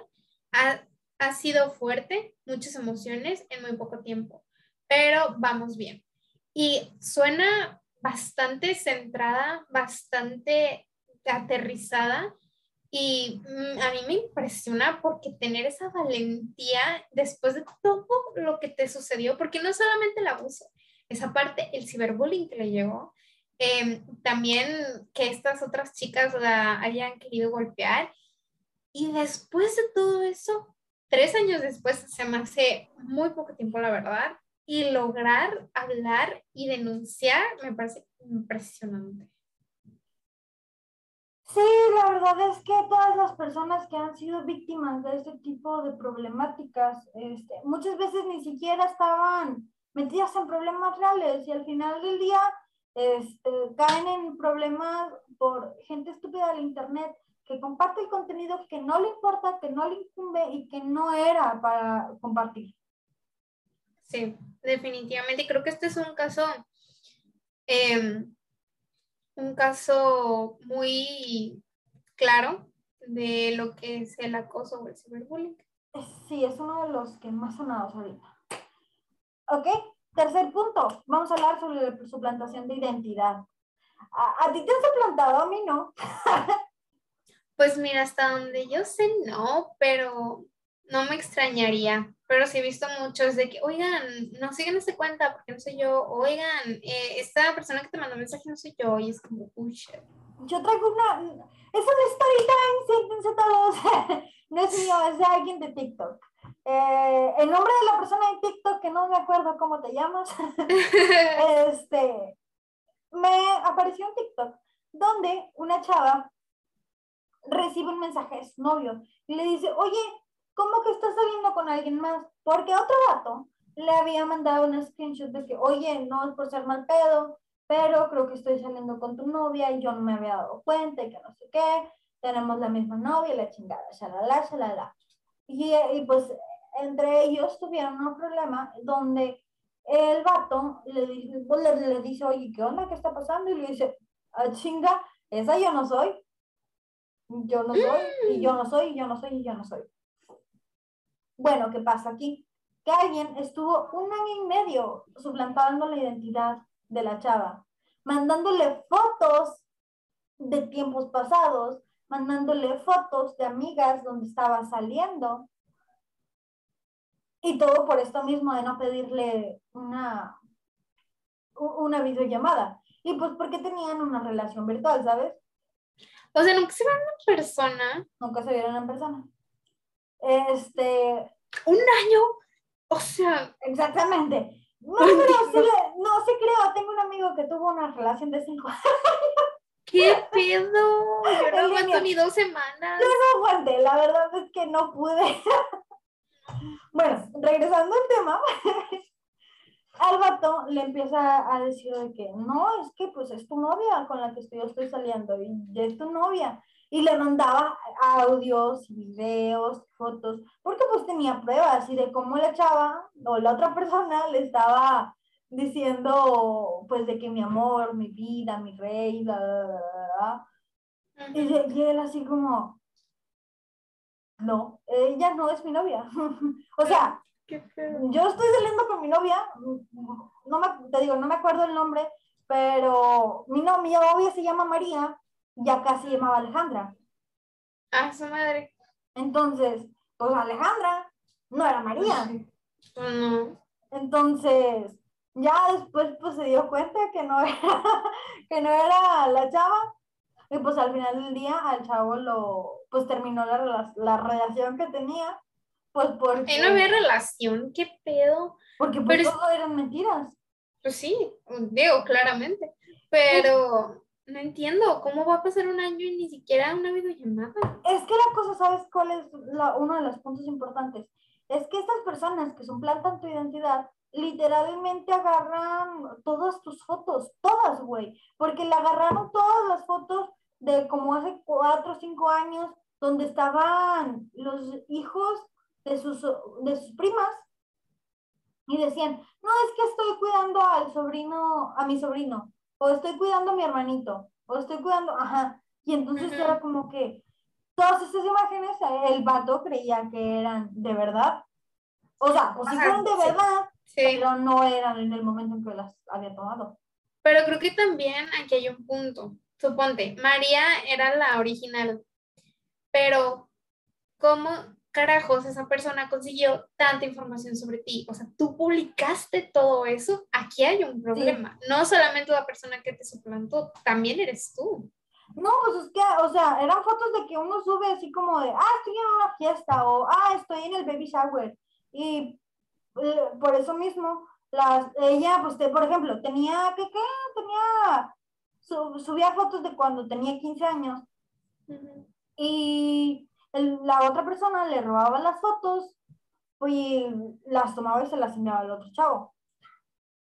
Ha, ha sido fuerte, muchas emociones en muy poco tiempo, pero vamos bien. Y suena bastante centrada, bastante aterrizada y mm, a mí me impresiona porque tener esa valentía después de todo lo que te sucedió, porque no solamente el abuso, esa parte, el ciberbullying que le llegó, em, también que estas otras chicas la hayan querido golpear. Y después de todo eso, tres años después, se me hace muy poco tiempo, la verdad, y lograr hablar y denunciar me parece impresionante. Sí, la verdad es que todas las personas que han sido víctimas de este tipo de problemáticas, este, muchas veces ni siquiera estaban metidas en problemas reales y al final del día este, caen en problemas por gente estúpida del Internet que comparte el contenido que no le importa, que no le incumbe y que no era para compartir. Sí, definitivamente. Creo que este es un caso, em, un caso muy claro de lo que es el acoso o el ciberbullying. Sí, es uno de los que más sonados ahorita. Ok, tercer punto. Vamos a hablar sobre la suplantación de identidad. A, a ti te han suplantado, a mí no. pues mira, hasta donde yo sé, no, pero no me extrañaría, pero sí he visto muchos de que, oigan, no sigan esa cuenta porque no soy yo, oigan, eh, esta persona que te mandó mensaje no soy yo, y es como, uy, Yo traigo una, es una story time, siéntense todos, no es mío, es de alguien de TikTok. Eh, el nombre de la persona de TikTok, que no me acuerdo cómo te llamas, este, me apareció en TikTok, donde una chava recibe un mensaje de su novio y le dice, oye, ¿cómo que estás saliendo con alguien más? Porque otro vato le había mandado un screenshot de que, oye, no es por ser mal pedo, pero creo que estoy saliendo con tu novia y yo no me había dado cuenta y que no sé qué, tenemos la misma novia, la chingada, shalala, shalala. Y, y pues entre ellos tuvieron un problema donde el vato le, le, le, dice, oye, ¿qué onda? ¿Qué está pasando? Y le dice, ah, chinga, esa yo no soy. Yo no soy, y yo no soy, y yo no soy, y yo no soy. Bueno, ¿qué pasa aquí? Que alguien estuvo un año y medio suplantando la identidad de la chava, mandándole fotos de tiempos pasados, mandándole fotos de amigas donde estaba saliendo. Y todo por esto mismo de no pedirle una, una videollamada. Y pues porque tenían una relación virtual, ¿sabes? O sea, nunca se vieron en persona. Nunca se vieron en persona. Este. Un año. O sea. Exactamente. No, pero sí no, sí creo. Tengo un amigo que tuvo una relación de cinco años. ¿Qué pedo? Yo no aguanto ni dos semanas. Yo no aguanté, la verdad es que no pude. bueno, regresando al tema, al vato le empieza a decir de que no, es que pues es tu novia con la que estoy, yo estoy saliendo y ya es tu novia y le mandaba audios, videos, fotos, porque pues tenía pruebas y de cómo la chava o la otra persona le estaba diciendo pues de que mi amor, mi vida, mi rey, bla, bla, bla, bla. Y, él así como, no, ella no es mi novia. o sea, yo estoy saliendo con mi novia, no me, te digo, no me acuerdo el nombre, pero mi, no, mi novia se llama María ya casi llamaba Alejandra. Ah, su madre. Entonces, pues Alejandra no era María. No. Entonces, ya después pues se dio cuenta que no era, que no era la chava. Y pues al final del día al chavo lo, pues terminó la, la relación que tenía. Pues porque... no había relación, qué pedo. Porque pues todo eran mentiras. Pues sí, digo, claramente. Pero no entiendo, ¿cómo va a pasar un año y ni siquiera una videollamada? Es que la cosa, ¿sabes cuál es uno de los puntos importantes? Es que estas personas que suplantan tu identidad, literalmente agarran todas tus fotos, todas, güey, porque le agarraron todas las fotos de como hace cuatro o cinco años, donde estaban los hijos de sus, de sus primas y decían, no, es que estoy cuidando al sobrino, a mi sobrino, o estoy cuidando a mi hermanito, o estoy cuidando, ajá. Y entonces era como que todas estas imágenes, el vato creía que eran de verdad. O sea, pues sí fueron de verdad, pero no eran en el momento en que las había tomado. Pero creo que también aquí hay un punto. Suponte, María era la original, pero ¿cómo carajos esa persona consiguió tanta información sobre ti? O sea, tú publicaste todo eso, aquí hay un problema. No solamente la persona que te suplantó, también eres tú. No, pues es que, o sea, eran fotos de que uno sube así como de, ah, estoy en una fiesta o, ah, estoy en el baby shower. Y eh, por eso mismo, las, ella, pues, por ejemplo, tenía, ¿qué, qué? Tenía, subía fotos de cuando tenía 15 años. Y la otra persona le robaba las fotos y las tomaba y se las enviaba al otro chavo.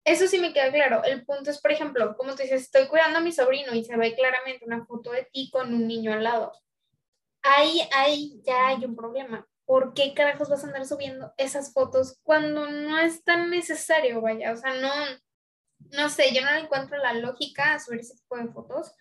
Eso sí me queda claro. El punto es, por ejemplo, como tú dices, estoy cuidando a mi sobrino y se ve claramente una foto de ti con un niño al lado. Ahí, ahí ya hay un problema. ¿Por qué carajos vas a andar subiendo esas fotos cuando no es tan necesario, vaya? O sea, no, no sé, yo no encuentro la lógica a subir ese tipo de fotos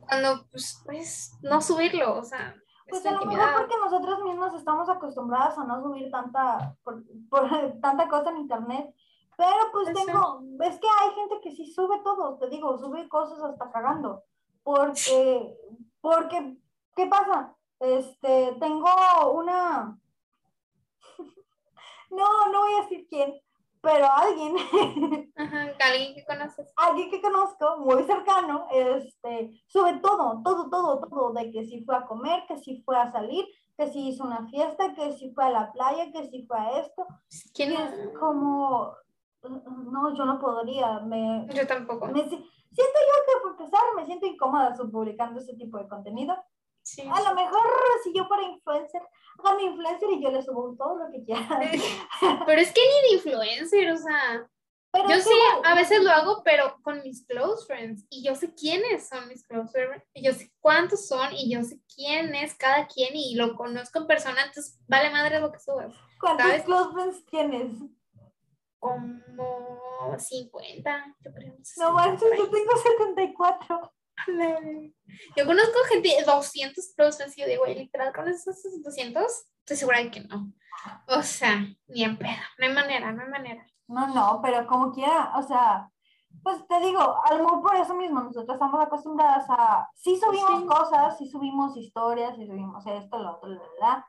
cuando, pues, pues, no subirlo, o sea. Pues a lo mejor porque nosotros mismos estamos acostumbradas a no subir tanta, por, tanta cosa en internet pero pues tengo, es que hay gente que sí sube todo, te digo, sube cosas hasta cagando. Porque, porque, ¿qué pasa? Este, tengo una, no, no voy a decir quién, pero alguien, Ajá, alguien que conoces. Alguien que conozco, muy cercano, este, sube todo, todo, todo, todo, de que si fue a comer, que si fue a salir, que si hizo una fiesta, que si fue a la playa, que si fue a esto. ¿Quién es? Como, no, yo no podría. Me, yo tampoco. siento yo que, por empezar, me siento incómoda publicando ese tipo de contenido. Sí. A lo mejor si yo fuera influencer, hago mi influencer y yo le subo todo lo que quiera. pero es que ni de influencer, o sea. yo sí, a veces lo hago, pero con mis close friends. Y yo sé quiénes son mis close friends. Y yo sé cuántos son. Y yo sé quién es cada quien. Y lo conozco en persona. Entonces, vale madre lo que subas. ¿Cuántos close friends tienes? como 50, yo creo. No manches, yo tengo 74. Yo conozco gente de 200 plus, y yo digo, literal, con esos 200, estoy segura de que no. O sea, ni en pedo, no hay manera, no hay manera. No, no, pero como quiera, o sea, pues te digo, a lo mejor por eso mismo, nosotros estamos acostumbradas a, sí subimos cosas, sí subimos historias, sí subimos esto, lo otro, la, la,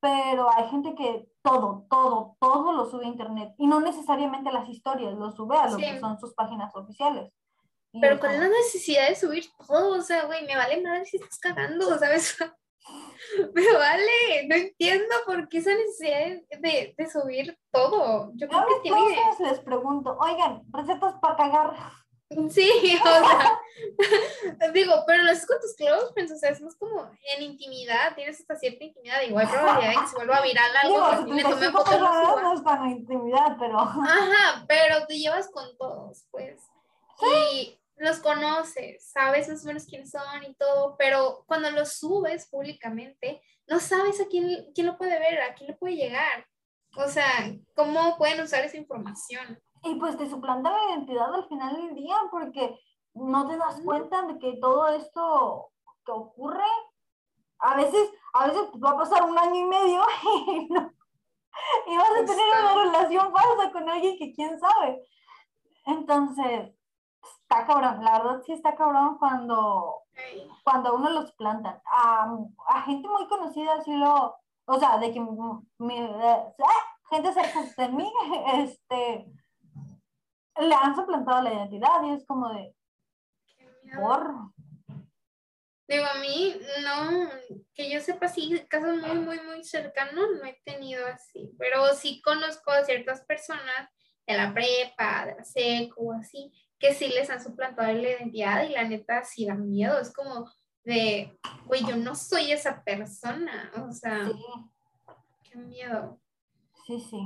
pero hay gente que todo, todo, todo lo sube a internet y no necesariamente las historias, lo sube a lo que son sus páginas oficiales. Pero con la necesidad de subir todo, o sea, güey, me vale madre si estás cagando, ¿sabes? me vale, no entiendo por qué esa necesidad de, de subir todo. Yo creo que tiene... les pregunto, oigan, recetas para cagar. Sí, o sea, digo, pero lo haces con tus close friends, o sea, es más como en intimidad, tienes esta cierta intimidad, igual probabilidad de que se vuelva viral algo, digo, le tomé fotos. No es para intimidad, pero. Ajá, pero te llevas con todos, pues. Y los conoces, sabes más o menos quiénes son y todo, pero cuando los subes públicamente, no sabes a quién, quién lo puede ver, a quién le puede llegar. O sea, cómo pueden usar esa información. Y pues te suplanta la identidad al final del día porque no te das cuenta de que todo esto que ocurre, a veces, a veces va a pasar un año y medio y, y vas a tener una relación falsa con alguien que quién sabe. Entonces, está cabrón, la verdad sí está cabrón cuando, cuando uno los suplantan. A, a, gente muy conocida así lo, o sea, de que eh, gente cerca de mí, este, le han suplantado la identidad y es como de, por. Digo, a mí, no, que yo sepa, sí, casos muy, muy, muy cercanos no he tenido así, pero sí conozco a ciertas personas de la prepa, de la seco, así, que sí les han suplantado la identidad y la neta sí da miedo, es como de, güey, yo no soy esa persona, o sea, qué miedo. Sí, sí.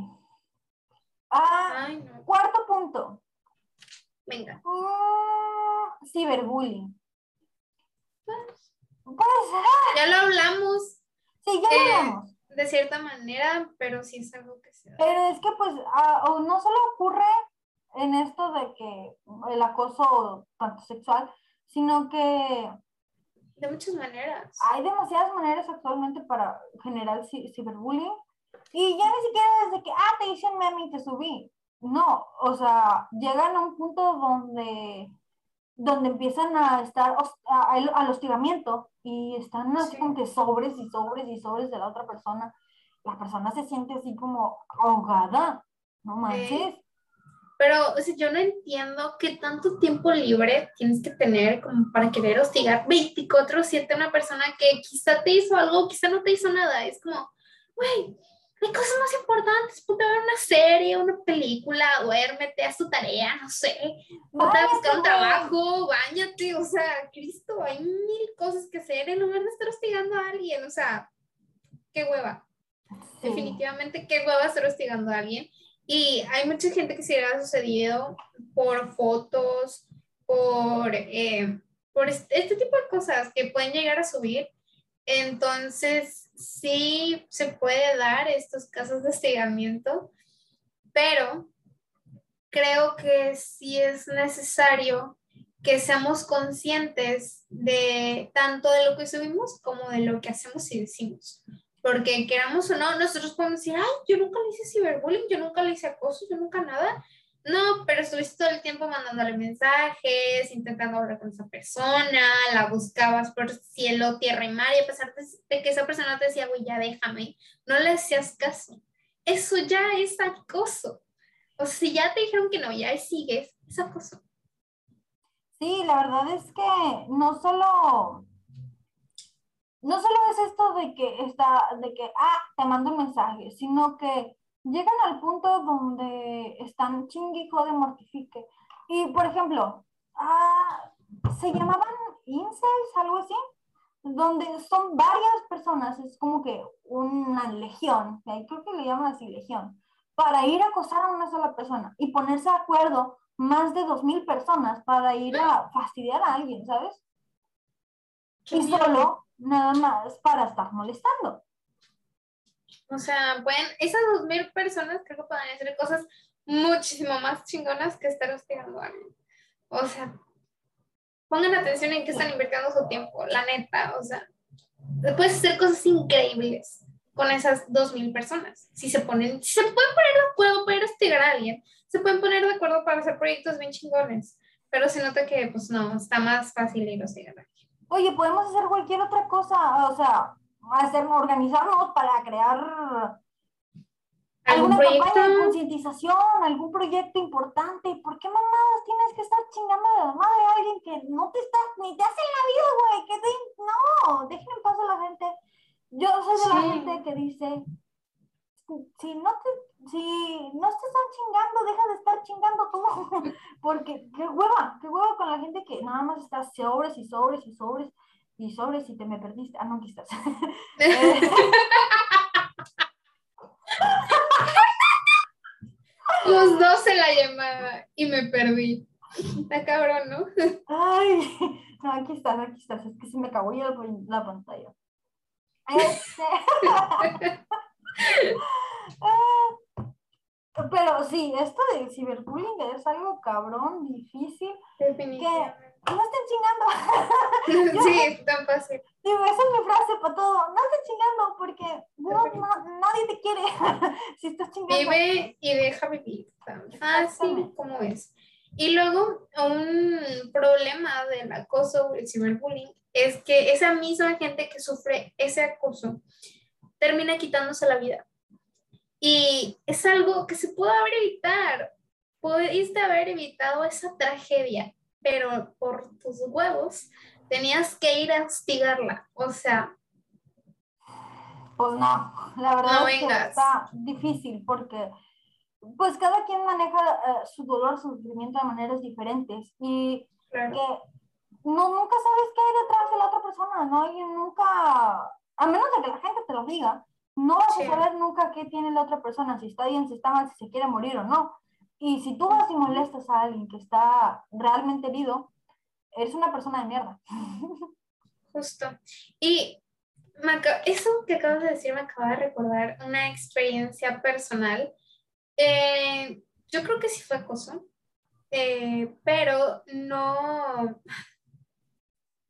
Ah, cuarto punto. Venga. Mm, ciberbullying. Pues, ah, Ya lo hablamos sí, ya lo Eh, hablamos. de cierta manera, pero sí es algo que se da. Pero es que, pues, o no solo ocurre en esto de que el acoso tanto sexual, sino que De muchas maneras. hay demasiadas maneras actualmente para generar ci- ciberbullying y ya ni siquiera desde que, ah, te hice un meme y te subí. No, o sea, llegan a un punto donde, donde empiezan a estar a- al, hostigamiento y están así Sí. como que sobres y sobres y sobres de la otra persona. La persona se siente así como ahogada, no manches. Pero o sea, yo no entiendo qué tanto tiempo libre tienes que tener como para querer hostigar 24/7 a una persona que quizá te hizo algo, quizá no te hizo nada. Es como, güey, hay cosas más importantes. Ponte a ver una serie, una película, duérmete, haz tu tarea, no sé. Ponte a buscar un trabajo, bañate. O sea, Cristo, hay mil cosas que hacer en lugar de estar hostigando a alguien. O sea, qué hueva. Sí. Definitivamente, qué hueva estar hostigando a alguien. Y hay mucha gente que se le ha sucedido por fotos, por, eh, por este, tipo de cosas que pueden llegar a subir. Entonces, sí se puede dar estos casos de hostigamiento, pero creo que sí es necesario que seamos conscientes de tanto de lo que subimos como de lo que hacemos y decimos. Porque queramos o no, nosotros podemos decir, ay, yo nunca le hice ciberbullying, yo nunca le hice acoso, yo nunca nada. No, pero estuviste todo el tiempo mandándole mensajes, intentando hablar con esa persona, la buscabas por cielo, tierra y mar, y a pesar de, que esa persona te decía, güey, ya déjame, no le hacías caso. Eso ya es acoso. O si ya te dijeron que no, ya sigues, es acoso. Sí, la verdad es que no solo, no solo es esto de que está, de que, ah, te mando un mensaje, sino que llegan al punto donde están chingue jode, mortifique. Y, por ejemplo, ah, se llamaban incels, algo así, donde son varias personas, es como que una legión, ahí creo que le llaman así legión, para ir a acosar a una sola persona y ponerse de acuerdo más de dos mil personas para ir a fastidiar a alguien, ¿sabes? Y solo nada más para estar molestando. O sea, pueden, esas dos mil personas creo que pueden hacer cosas muchísimo más chingonas que estar hostigando a alguien. O sea, pongan atención en qué están invirtiendo su tiempo, la neta, o sea, puedes hacer cosas increíbles con esas dos mil personas. Si se ponen, si se pueden poner de acuerdo para hostigar a alguien, se pueden poner de acuerdo para hacer proyectos bien chingones. Pero se nota que, pues no, está más fácil ir a hostigar a alguien. Oye, podemos hacer cualquier otra cosa, o sea, hacer, organizarnos para crear ¿Algún alguna campaña de concientización, algún proyecto importante. ¿Por qué mamadas tienes que estar chingando de la madre a alguien que no te está, ni te hace en la vida, güey? Que te- no, dejen en paz a la gente. Yo soy de la gente que dice, si no te, si no te están chingando, deja de estar chingando tú. Porque qué hueva, qué hueva con la gente que nada más está sobres y sobres y sobres y sobres y te me perdiste. Ah, no, aquí estás. Eh, Los dos en la llamada y me perdí. Está cabrón, ¿no? Ay, no, aquí estás, aquí estás. Es que se me acabó ya la, la pantalla. Este... Ah, Pero sí, esto de ciberbullying es algo cabrón, difícil. Definitivamente. No estén chingando. Sí, es tan fácil. Digo, esa es mi frase para todo. No estén chingando porque no, no- nadie te quiere si estás chingando. Vive y deja vivir. Tan fácil como es. Y luego, un problema del acoso o el ciberbullying es que esa misma gente que sufre ese acoso termina quitándose la vida. Y es algo que se pudo haber evitado. Pudiste haber evitado esa tragedia, pero por tus huevos tenías que ir a hostigarla. O sea, Pues no, la verdad No es que está difícil porque pues cada quien maneja eh, su dolor, su sufrimiento de maneras diferentes y claro. que no, nunca sabes qué hay detrás de la otra persona, ¿no? Y nunca, a menos de que la gente te lo diga, no vas a saber nunca qué tiene la otra persona, si está bien, si está mal, si se quiere morir o no. Y si tú vas y molestas a alguien que está realmente herido, eres una persona de mierda. justo. Y eso que acabas de decir me acaba de recordar una experiencia personal. Eh, yo creo que sí fue acoso, eh, pero no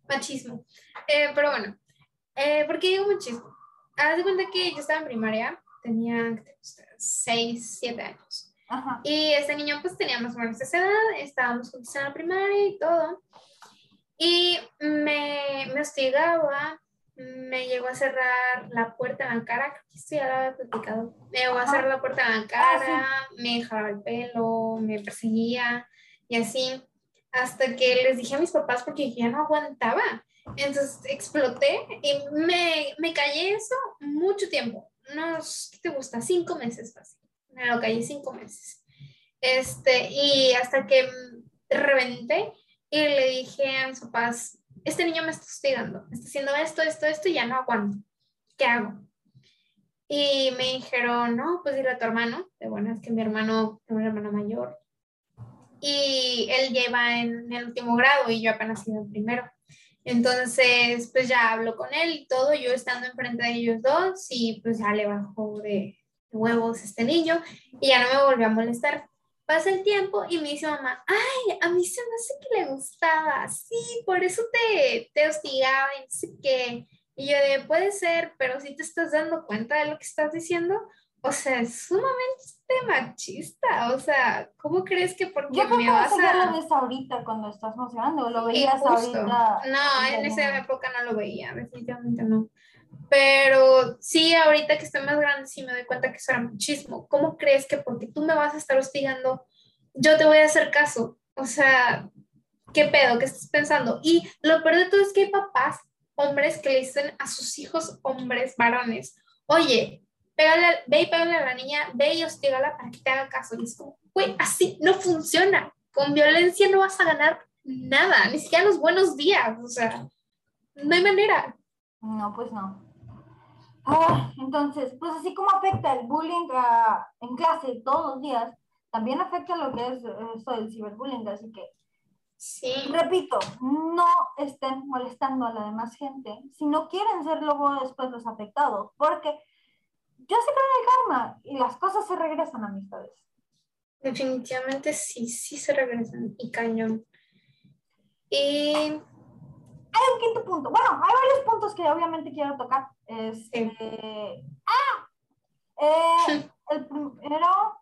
machismo. Eh, pero bueno, ¿por qué digo machismo? Haz de cuenta que yo estaba en primaria, tenía 6, 7 años. Y este niño pues tenía más o menos esa edad, estábamos juntos en la primaria y todo. Y me, me hostigaba, me llegó a cerrar la puerta en la cara, creo que esto ya lo había platicado. Me llegó a cerrar la puerta en la ah, cara, me dejaba el pelo, me perseguía y así, hasta que les dije a mis papás porque ya no aguantaba. Entonces exploté y me, me callé eso mucho tiempo, unos, ¿qué te gusta? Cinco meses fácil. Me lo callé cinco meses. Este, y hasta que reventé y le dije a mis papás, este niño me está hostigando, está haciendo esto, esto, esto y ya no aguanto. ¿Qué hago? Y me dijeron, no, pues dile a tu hermano. De bueno, es que mi hermano es un hermano mayor. Y él lleva en el último grado y yo apenas iba en primero. Entonces, pues ya hablo con él y todo, yo estando enfrente de ellos dos y pues ya le bajó de huevos este niño y ya no me volvió a molestar. Pasa el tiempo y me dice mamá, ay, a mí se me hace que le gustaba, sí, por eso te, te hostigaba y no sé qué. Y yo de, puede ser, pero si te estás dando cuenta de lo que estás diciendo, o sea, es sumamente machista, o sea, ¿cómo crees que porque Yo creo me que vas a... lo ves ahorita cuando estás emocionando, lo veías ahorita. No, en esa época no lo veía, definitivamente no. Pero sí, ahorita que estoy más grande, sí me doy cuenta que eso era machismo. ¿Cómo crees que porque tú me vas a estar hostigando, yo te voy a hacer caso? O sea, ¿qué pedo? ¿Qué estás pensando? Y lo peor de todo es que hay papás, hombres, que le dicen a sus hijos, hombres, varones, oye, pégale, ve y pégale a la niña, ve y hostigala para que te haga caso. Y es como, güey, así no funciona. Con violencia no vas a ganar nada, ni siquiera los buenos días. O sea, no hay manera. No, pues no. Ah, entonces, pues así como afecta el bullying ah, en clase todos los días, también afecta lo que es esto del ciberbullying, así que sí. repito, no estén molestando a la demás gente si no quieren ser luego después los afectados, porque yo sé creo en el karma y las cosas se regresan amistades. Definitivamente sí, sí se regresan y cañón. Y hay un quinto punto. Bueno, hay varios puntos que obviamente quiero tocar. Este, ¡Ah! Eh, el primero.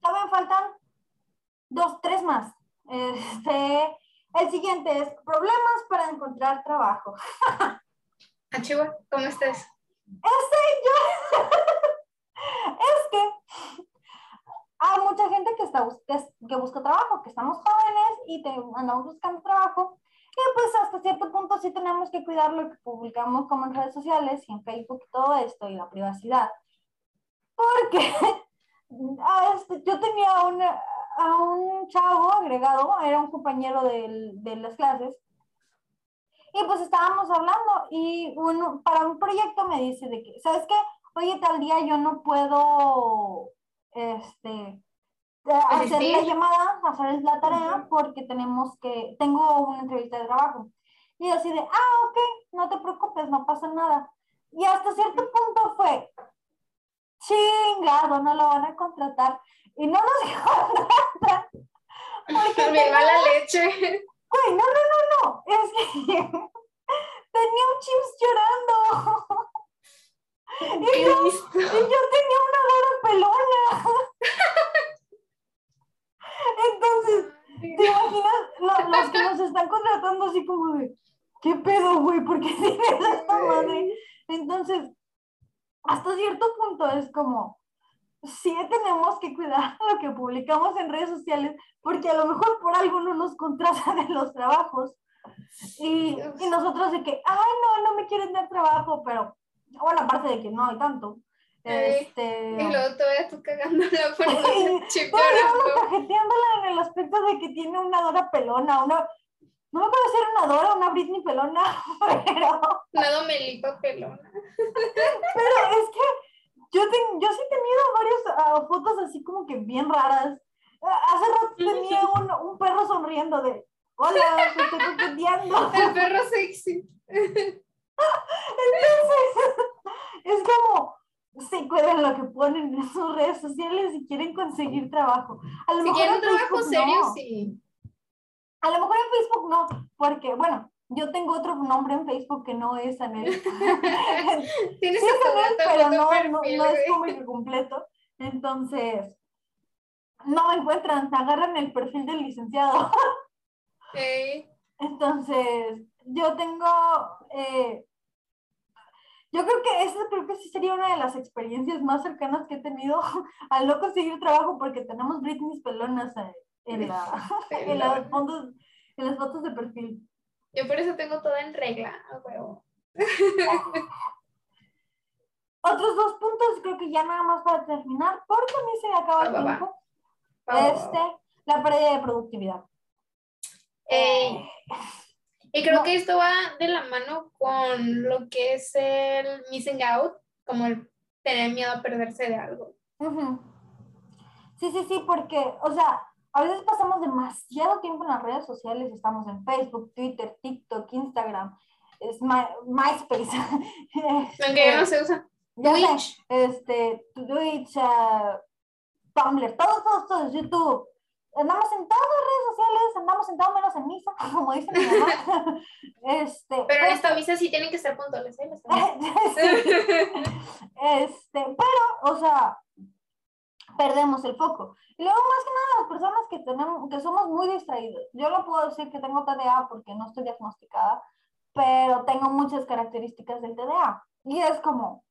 Todavía faltan dos, tres más. Este, el siguiente es problemas para encontrar trabajo. Achigua, ¿cómo estás? Este, yo. es que hay mucha gente que, está, que busca trabajo, que estamos jóvenes y te, andamos buscando trabajo y pues hasta cierto punto sí tenemos que cuidar lo que publicamos como en redes sociales y en Facebook todo esto y la privacidad. Porque este, yo tenía a un chavo agregado, era un compañero de, de las clases, y pues estábamos hablando y uno, para un proyecto me dice de que, ¿sabes qué? Oye, tal día yo no puedo, este, hacer la llamada, hacer la tarea, porque tenemos que, tengo una entrevista de trabajo. Y así de, ah, ok, no te preocupes, no pasa nada. Y hasta cierto punto fue, chingado, no lo van a contratar. Y no nos contratan. Porque Mi mala leche. Güey, no, no, no, no. Es que tenía un chips llorando. Y yo, y yo tenía una vara pelona. Entonces, ¿te imaginas los, que nos están contratando así como de, ¿qué pedo, güey? ¿Por qué tienes esta madre? Entonces, hasta cierto punto es como, sí tenemos que cuidar lo que publicamos en redes sociales, porque a lo mejor por algo no nos contratan en los trabajos. Y, y nosotros de que, ay, no, no me quieren dar trabajo, pero, bueno, aparte de que no hay tanto, este... Y luego todavía tú cagándola por chip Todavía cajeteándola en el aspecto de que tiene una Dora pelona, una... No me acuerdo si era una Dora o una Britney pelona, pero... Una Domelipa pelona. pero es que yo, yo sí he tenido varias ah, fotos así como que bien raras. Hace rato tenía un, un perro sonriendo de... Hola, me estoy coqueteando. El perro sexy. Entonces, es como, se cuidan lo que ponen en sus redes sociales si quieren conseguir trabajo. A lo Si mejor quieren trabajo Facebook serio, no. sí. A lo mejor en Facebook no, porque, bueno, yo tengo otro nombre en Facebook que no es Anel. sí Tienes es tu Anel, pero no, perfil, no, no es como que completo. Entonces, no me encuentran, agarran el perfil del licenciado. Entonces, yo tengo, eh, yo creo que esa creo que sí sería una de las experiencias más cercanas que he tenido al no conseguir trabajo porque tenemos Britney pelonas en, la, en, las fotos, en las fotos de perfil. Yo por eso tengo todo en regla, a huevo. Otros dos puntos, creo que ya nada más para terminar, porque a mí se me acaba el tiempo. Este, la pérdida de productividad. Ey, Y creo No. que esto va de la mano con lo que es el missing out, como el tener miedo a perderse de algo. Sí, sí, sí, porque, o sea, a veces pasamos demasiado tiempo en las redes sociales, estamos en Facebook, Twitter, TikTok, Instagram, es My- MySpace. Aunque ya no Este, se usa. ya sé, Twitch. este, Twitch, ah, Tumblr, todos, todos, todos, YouTube. Andamos en todas las redes sociales, andamos sentados menos en misa, como dice mi mamá. este, Pero en esta visa sí tienen que estar puntuales, ¿eh? Este, pero, o sea, perdemos el foco. Y luego, más que nada, las personas que tenemos, que somos muy distraídos. Yo no puedo decir que tengo TDA porque no estoy diagnosticada, pero tengo muchas características del TDA. Y es como,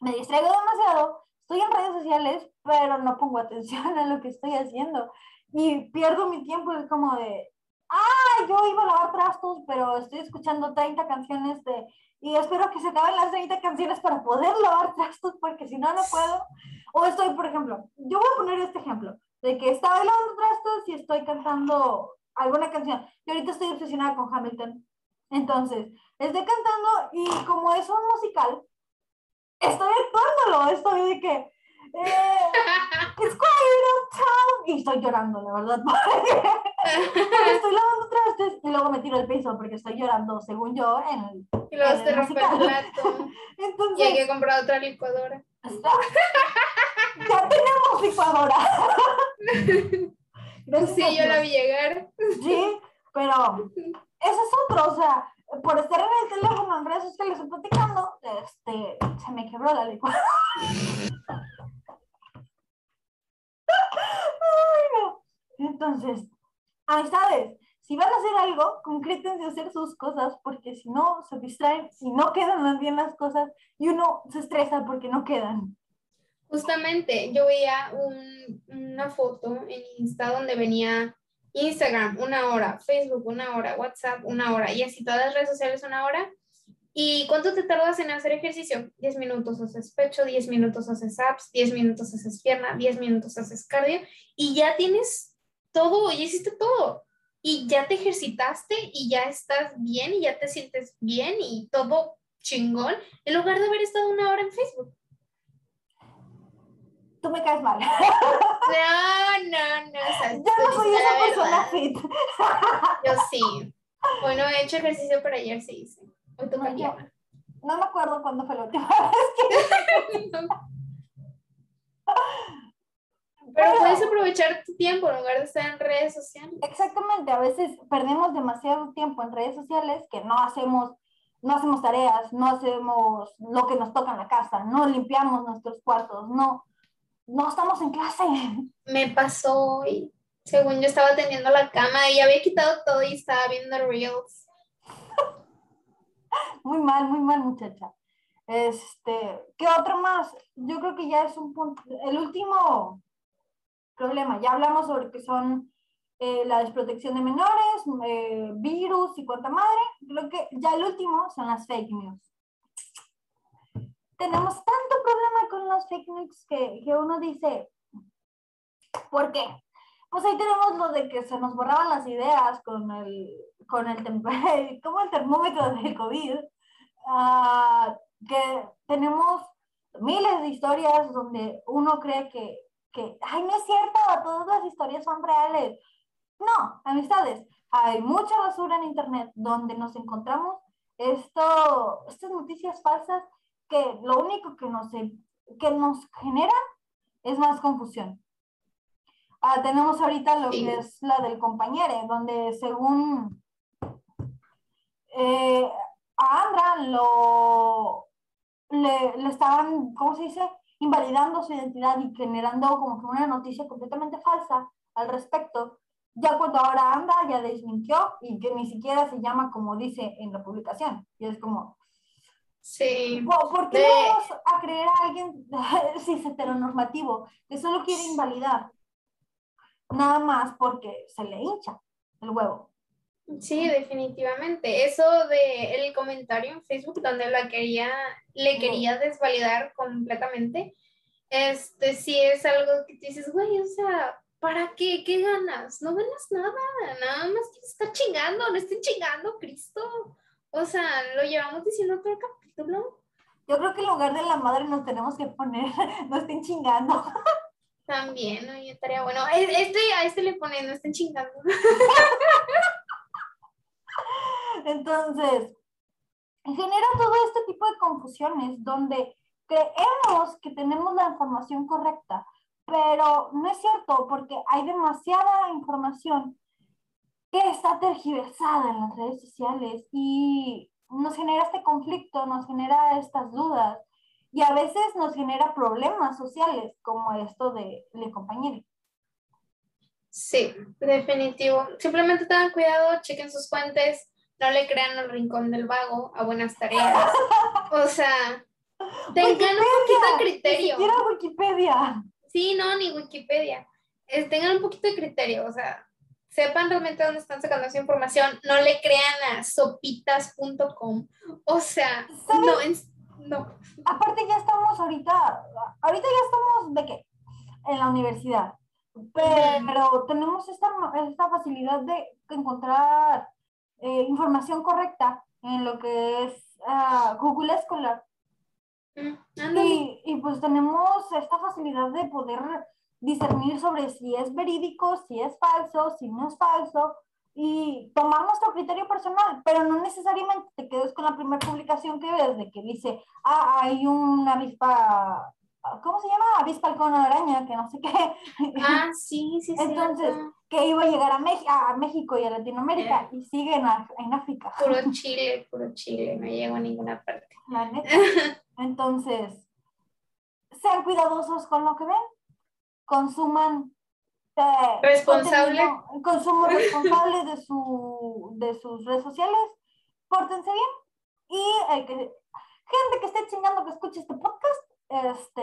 me distraigo demasiado, estoy en redes sociales, pero no pongo atención a lo que estoy haciendo. Y pierdo mi tiempo, es como de, ah, yo iba a lavar trastos, pero estoy escuchando 30 canciones de y espero que se acaben las 30 canciones para poder lavar trastos, porque si no, no puedo. O estoy, por ejemplo, yo voy a poner este ejemplo, de que estaba lavando trastos y estoy cantando alguna canción. Y ahorita estoy obsesionada con Hamilton. Entonces, estoy cantando y como es un musical, estoy actuándolo, estoy de que... Eh, It's quiet outside", Y estoy llorando, la verdad. porque estoy lavando trastes y luego me tiro al piso porque estoy llorando, según yo, en el Y luego se te el rompe el plato. Y hay Entonces, que comprar otra licuadora. está- ya tenemos licuadora. Gracias Sí, yo la vi llegar. Sí, pero eso es otro, o sea, por estar en el teléfono, en redes sociales o platicando, este, se me quebró la licuadora. Entonces, amistades, si van a hacer algo, concrétense a hacer sus cosas, porque si no, se distraen y no quedan bien las cosas y uno se estresa porque no quedan. Justamente, yo veía un- una foto en Insta donde venía Instagram una hora, Facebook una hora, WhatsApp una hora y así todas las redes sociales una hora. ¿Y cuánto te tardas en hacer ejercicio? 10 minutos haces pecho, 10 minutos haces abs, 10 minutos haces pierna, 10 minutos haces cardio y ya tienes todo, ya hiciste todo. Y ya te ejercitaste y ya estás bien y ya te sientes bien y todo chingón en lugar de haber estado una hora en Facebook. Tú me caes mal. No, no, no. O sea, Yo no soy esa persona fit. Yo sí. Hoy no he hecho ejercicio, pero ayer sí hice. Hoy toca No, yo- pierna. No me acuerdo cuándo fue la última vez que Pero Pero- puedes aprovechar tu tiempo en lugar de estar en redes sociales. Exactamente, a veces perdemos demasiado tiempo en redes sociales que no hacemos, no hacemos tareas, no hacemos lo que nos toca en la casa, no limpiamos nuestros cuartos, no, no estamos en clase. Me pasó hoy. Según yo estaba tendiendo la cama y había quitado todo y estaba viendo Reels. Muy mal, muy mal, muchacha. Este, ¿qué otro más? Yo creo que ya es un punto, el último problema, ya hablamos sobre que son eh, la desprotección de menores, eh, virus y cuanta madre. Creo que ya el último son las fake news. Tenemos tanto problema con las fake news que, que uno dice, ¿por qué? Pues ahí tenemos lo de que se nos borraban las ideas con el, con el, como el termómetro del COVID, ah, que tenemos miles de historias donde uno cree que, que, ay, no es cierto, todas las historias son reales. No, amistades, hay mucha basura en Internet donde nos encontramos esto, estas noticias falsas que lo único que nos, que nos genera es más confusión. Ah, tenemos ahorita lo que es la del compañero, donde según eh, a Andra lo, le, le, estaban, ¿cómo se dice? Invalidando su identidad y generando como que una noticia completamente falsa al respecto. Ya cuando ahora Anda ya desmintió y que ni siquiera se llama como dice en la publicación. Y es como, Sí. ¿Por, qué vamos a creer a alguien si es heteronormativo que solo quiere invalidar? Nada más porque se le hincha el huevo. Sí, definitivamente. Eso de el comentario en Facebook donde la quería, le quería desvalidar completamente, este sí es algo que te dices, güey, o sea, ¿para qué? ¿Qué ganas? No ganas nada, nada más que estar chingando, no estén chingando, Cristo. O sea, lo llevamos diciendo todo el Yo creo que en lugar de la madre nos tenemos que poner, no estén chingando. También, ¿no? estaría bueno. Este, a este le pone, no estén chingando. Entonces, genera todo este tipo de confusiones donde creemos que tenemos la información correcta, pero no es cierto porque hay demasiada información que está tergiversada en las redes sociales y nos genera este conflicto, nos genera estas dudas y a veces nos genera problemas sociales como esto de le compañero. Sí, definitivo. Simplemente tengan cuidado, chequen sus fuentes, no le crean al rincón del vago, a buenas tareas. O sea, tengan un poquito de criterio. Ni Wikipedia. Sí, no, ni Wikipedia. tengan un poquito de criterio, o sea, sepan realmente dónde están sacando esa información, no le crean a sopitas.com. O sea, no, es, no. Aparte ya estamos ahorita, ahorita ya estamos de qué? En la universidad. Pero tenemos esta, esta facilidad de encontrar eh, información correcta en lo que es uh, Google Scholar. Mm, y, y, pues tenemos esta facilidad de poder discernir sobre si es verídico, si es falso, si no es falso, y tomar nuestro criterio personal, pero no necesariamente te quedes con la primera publicación que ves de que dice, ah, hay una avispa, ¿cómo se llama? Avispa con araña, que no sé qué. Ah, sí, sí, sí. Entonces, que iba a llegar a, a México y a Latinoamérica y sigue en, en, África. Puro Chile, puro Chile, no llegó a ninguna parte. La neta. Entonces, sean cuidadosos con lo que ven consuman eh, responsable consumo responsable de su de sus redes sociales pórtense bien y el que gente que esté chingando que escuche este podcast este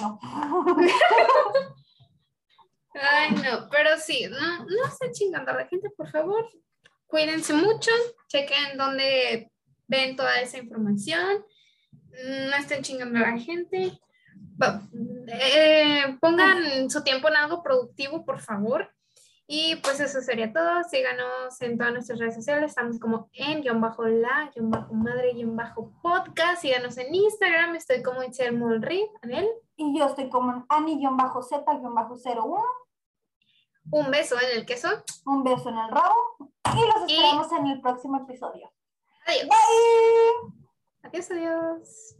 no. Ay, no, pero sí, no, no estén chingando a la gente, por favor. Cuídense mucho, chequen dónde ven toda esa información. No estén chingando a la gente. Eh, pongan su tiempo en algo productivo, por favor. Y pues eso sería todo. Síganos en todas nuestras redes sociales. Estamos como en guion bajo la, guion bajo madre, guion bajo podcast. Síganos en Instagram. Estoy como Itzel Mulri. Anel. Y yo estoy como Ani, guion bajo Z, guion bajo 01. Un beso en el queso. Un beso en el rabo. Y los esperamos en el próximo episodio. Adiós. Bye. Adiós, adiós.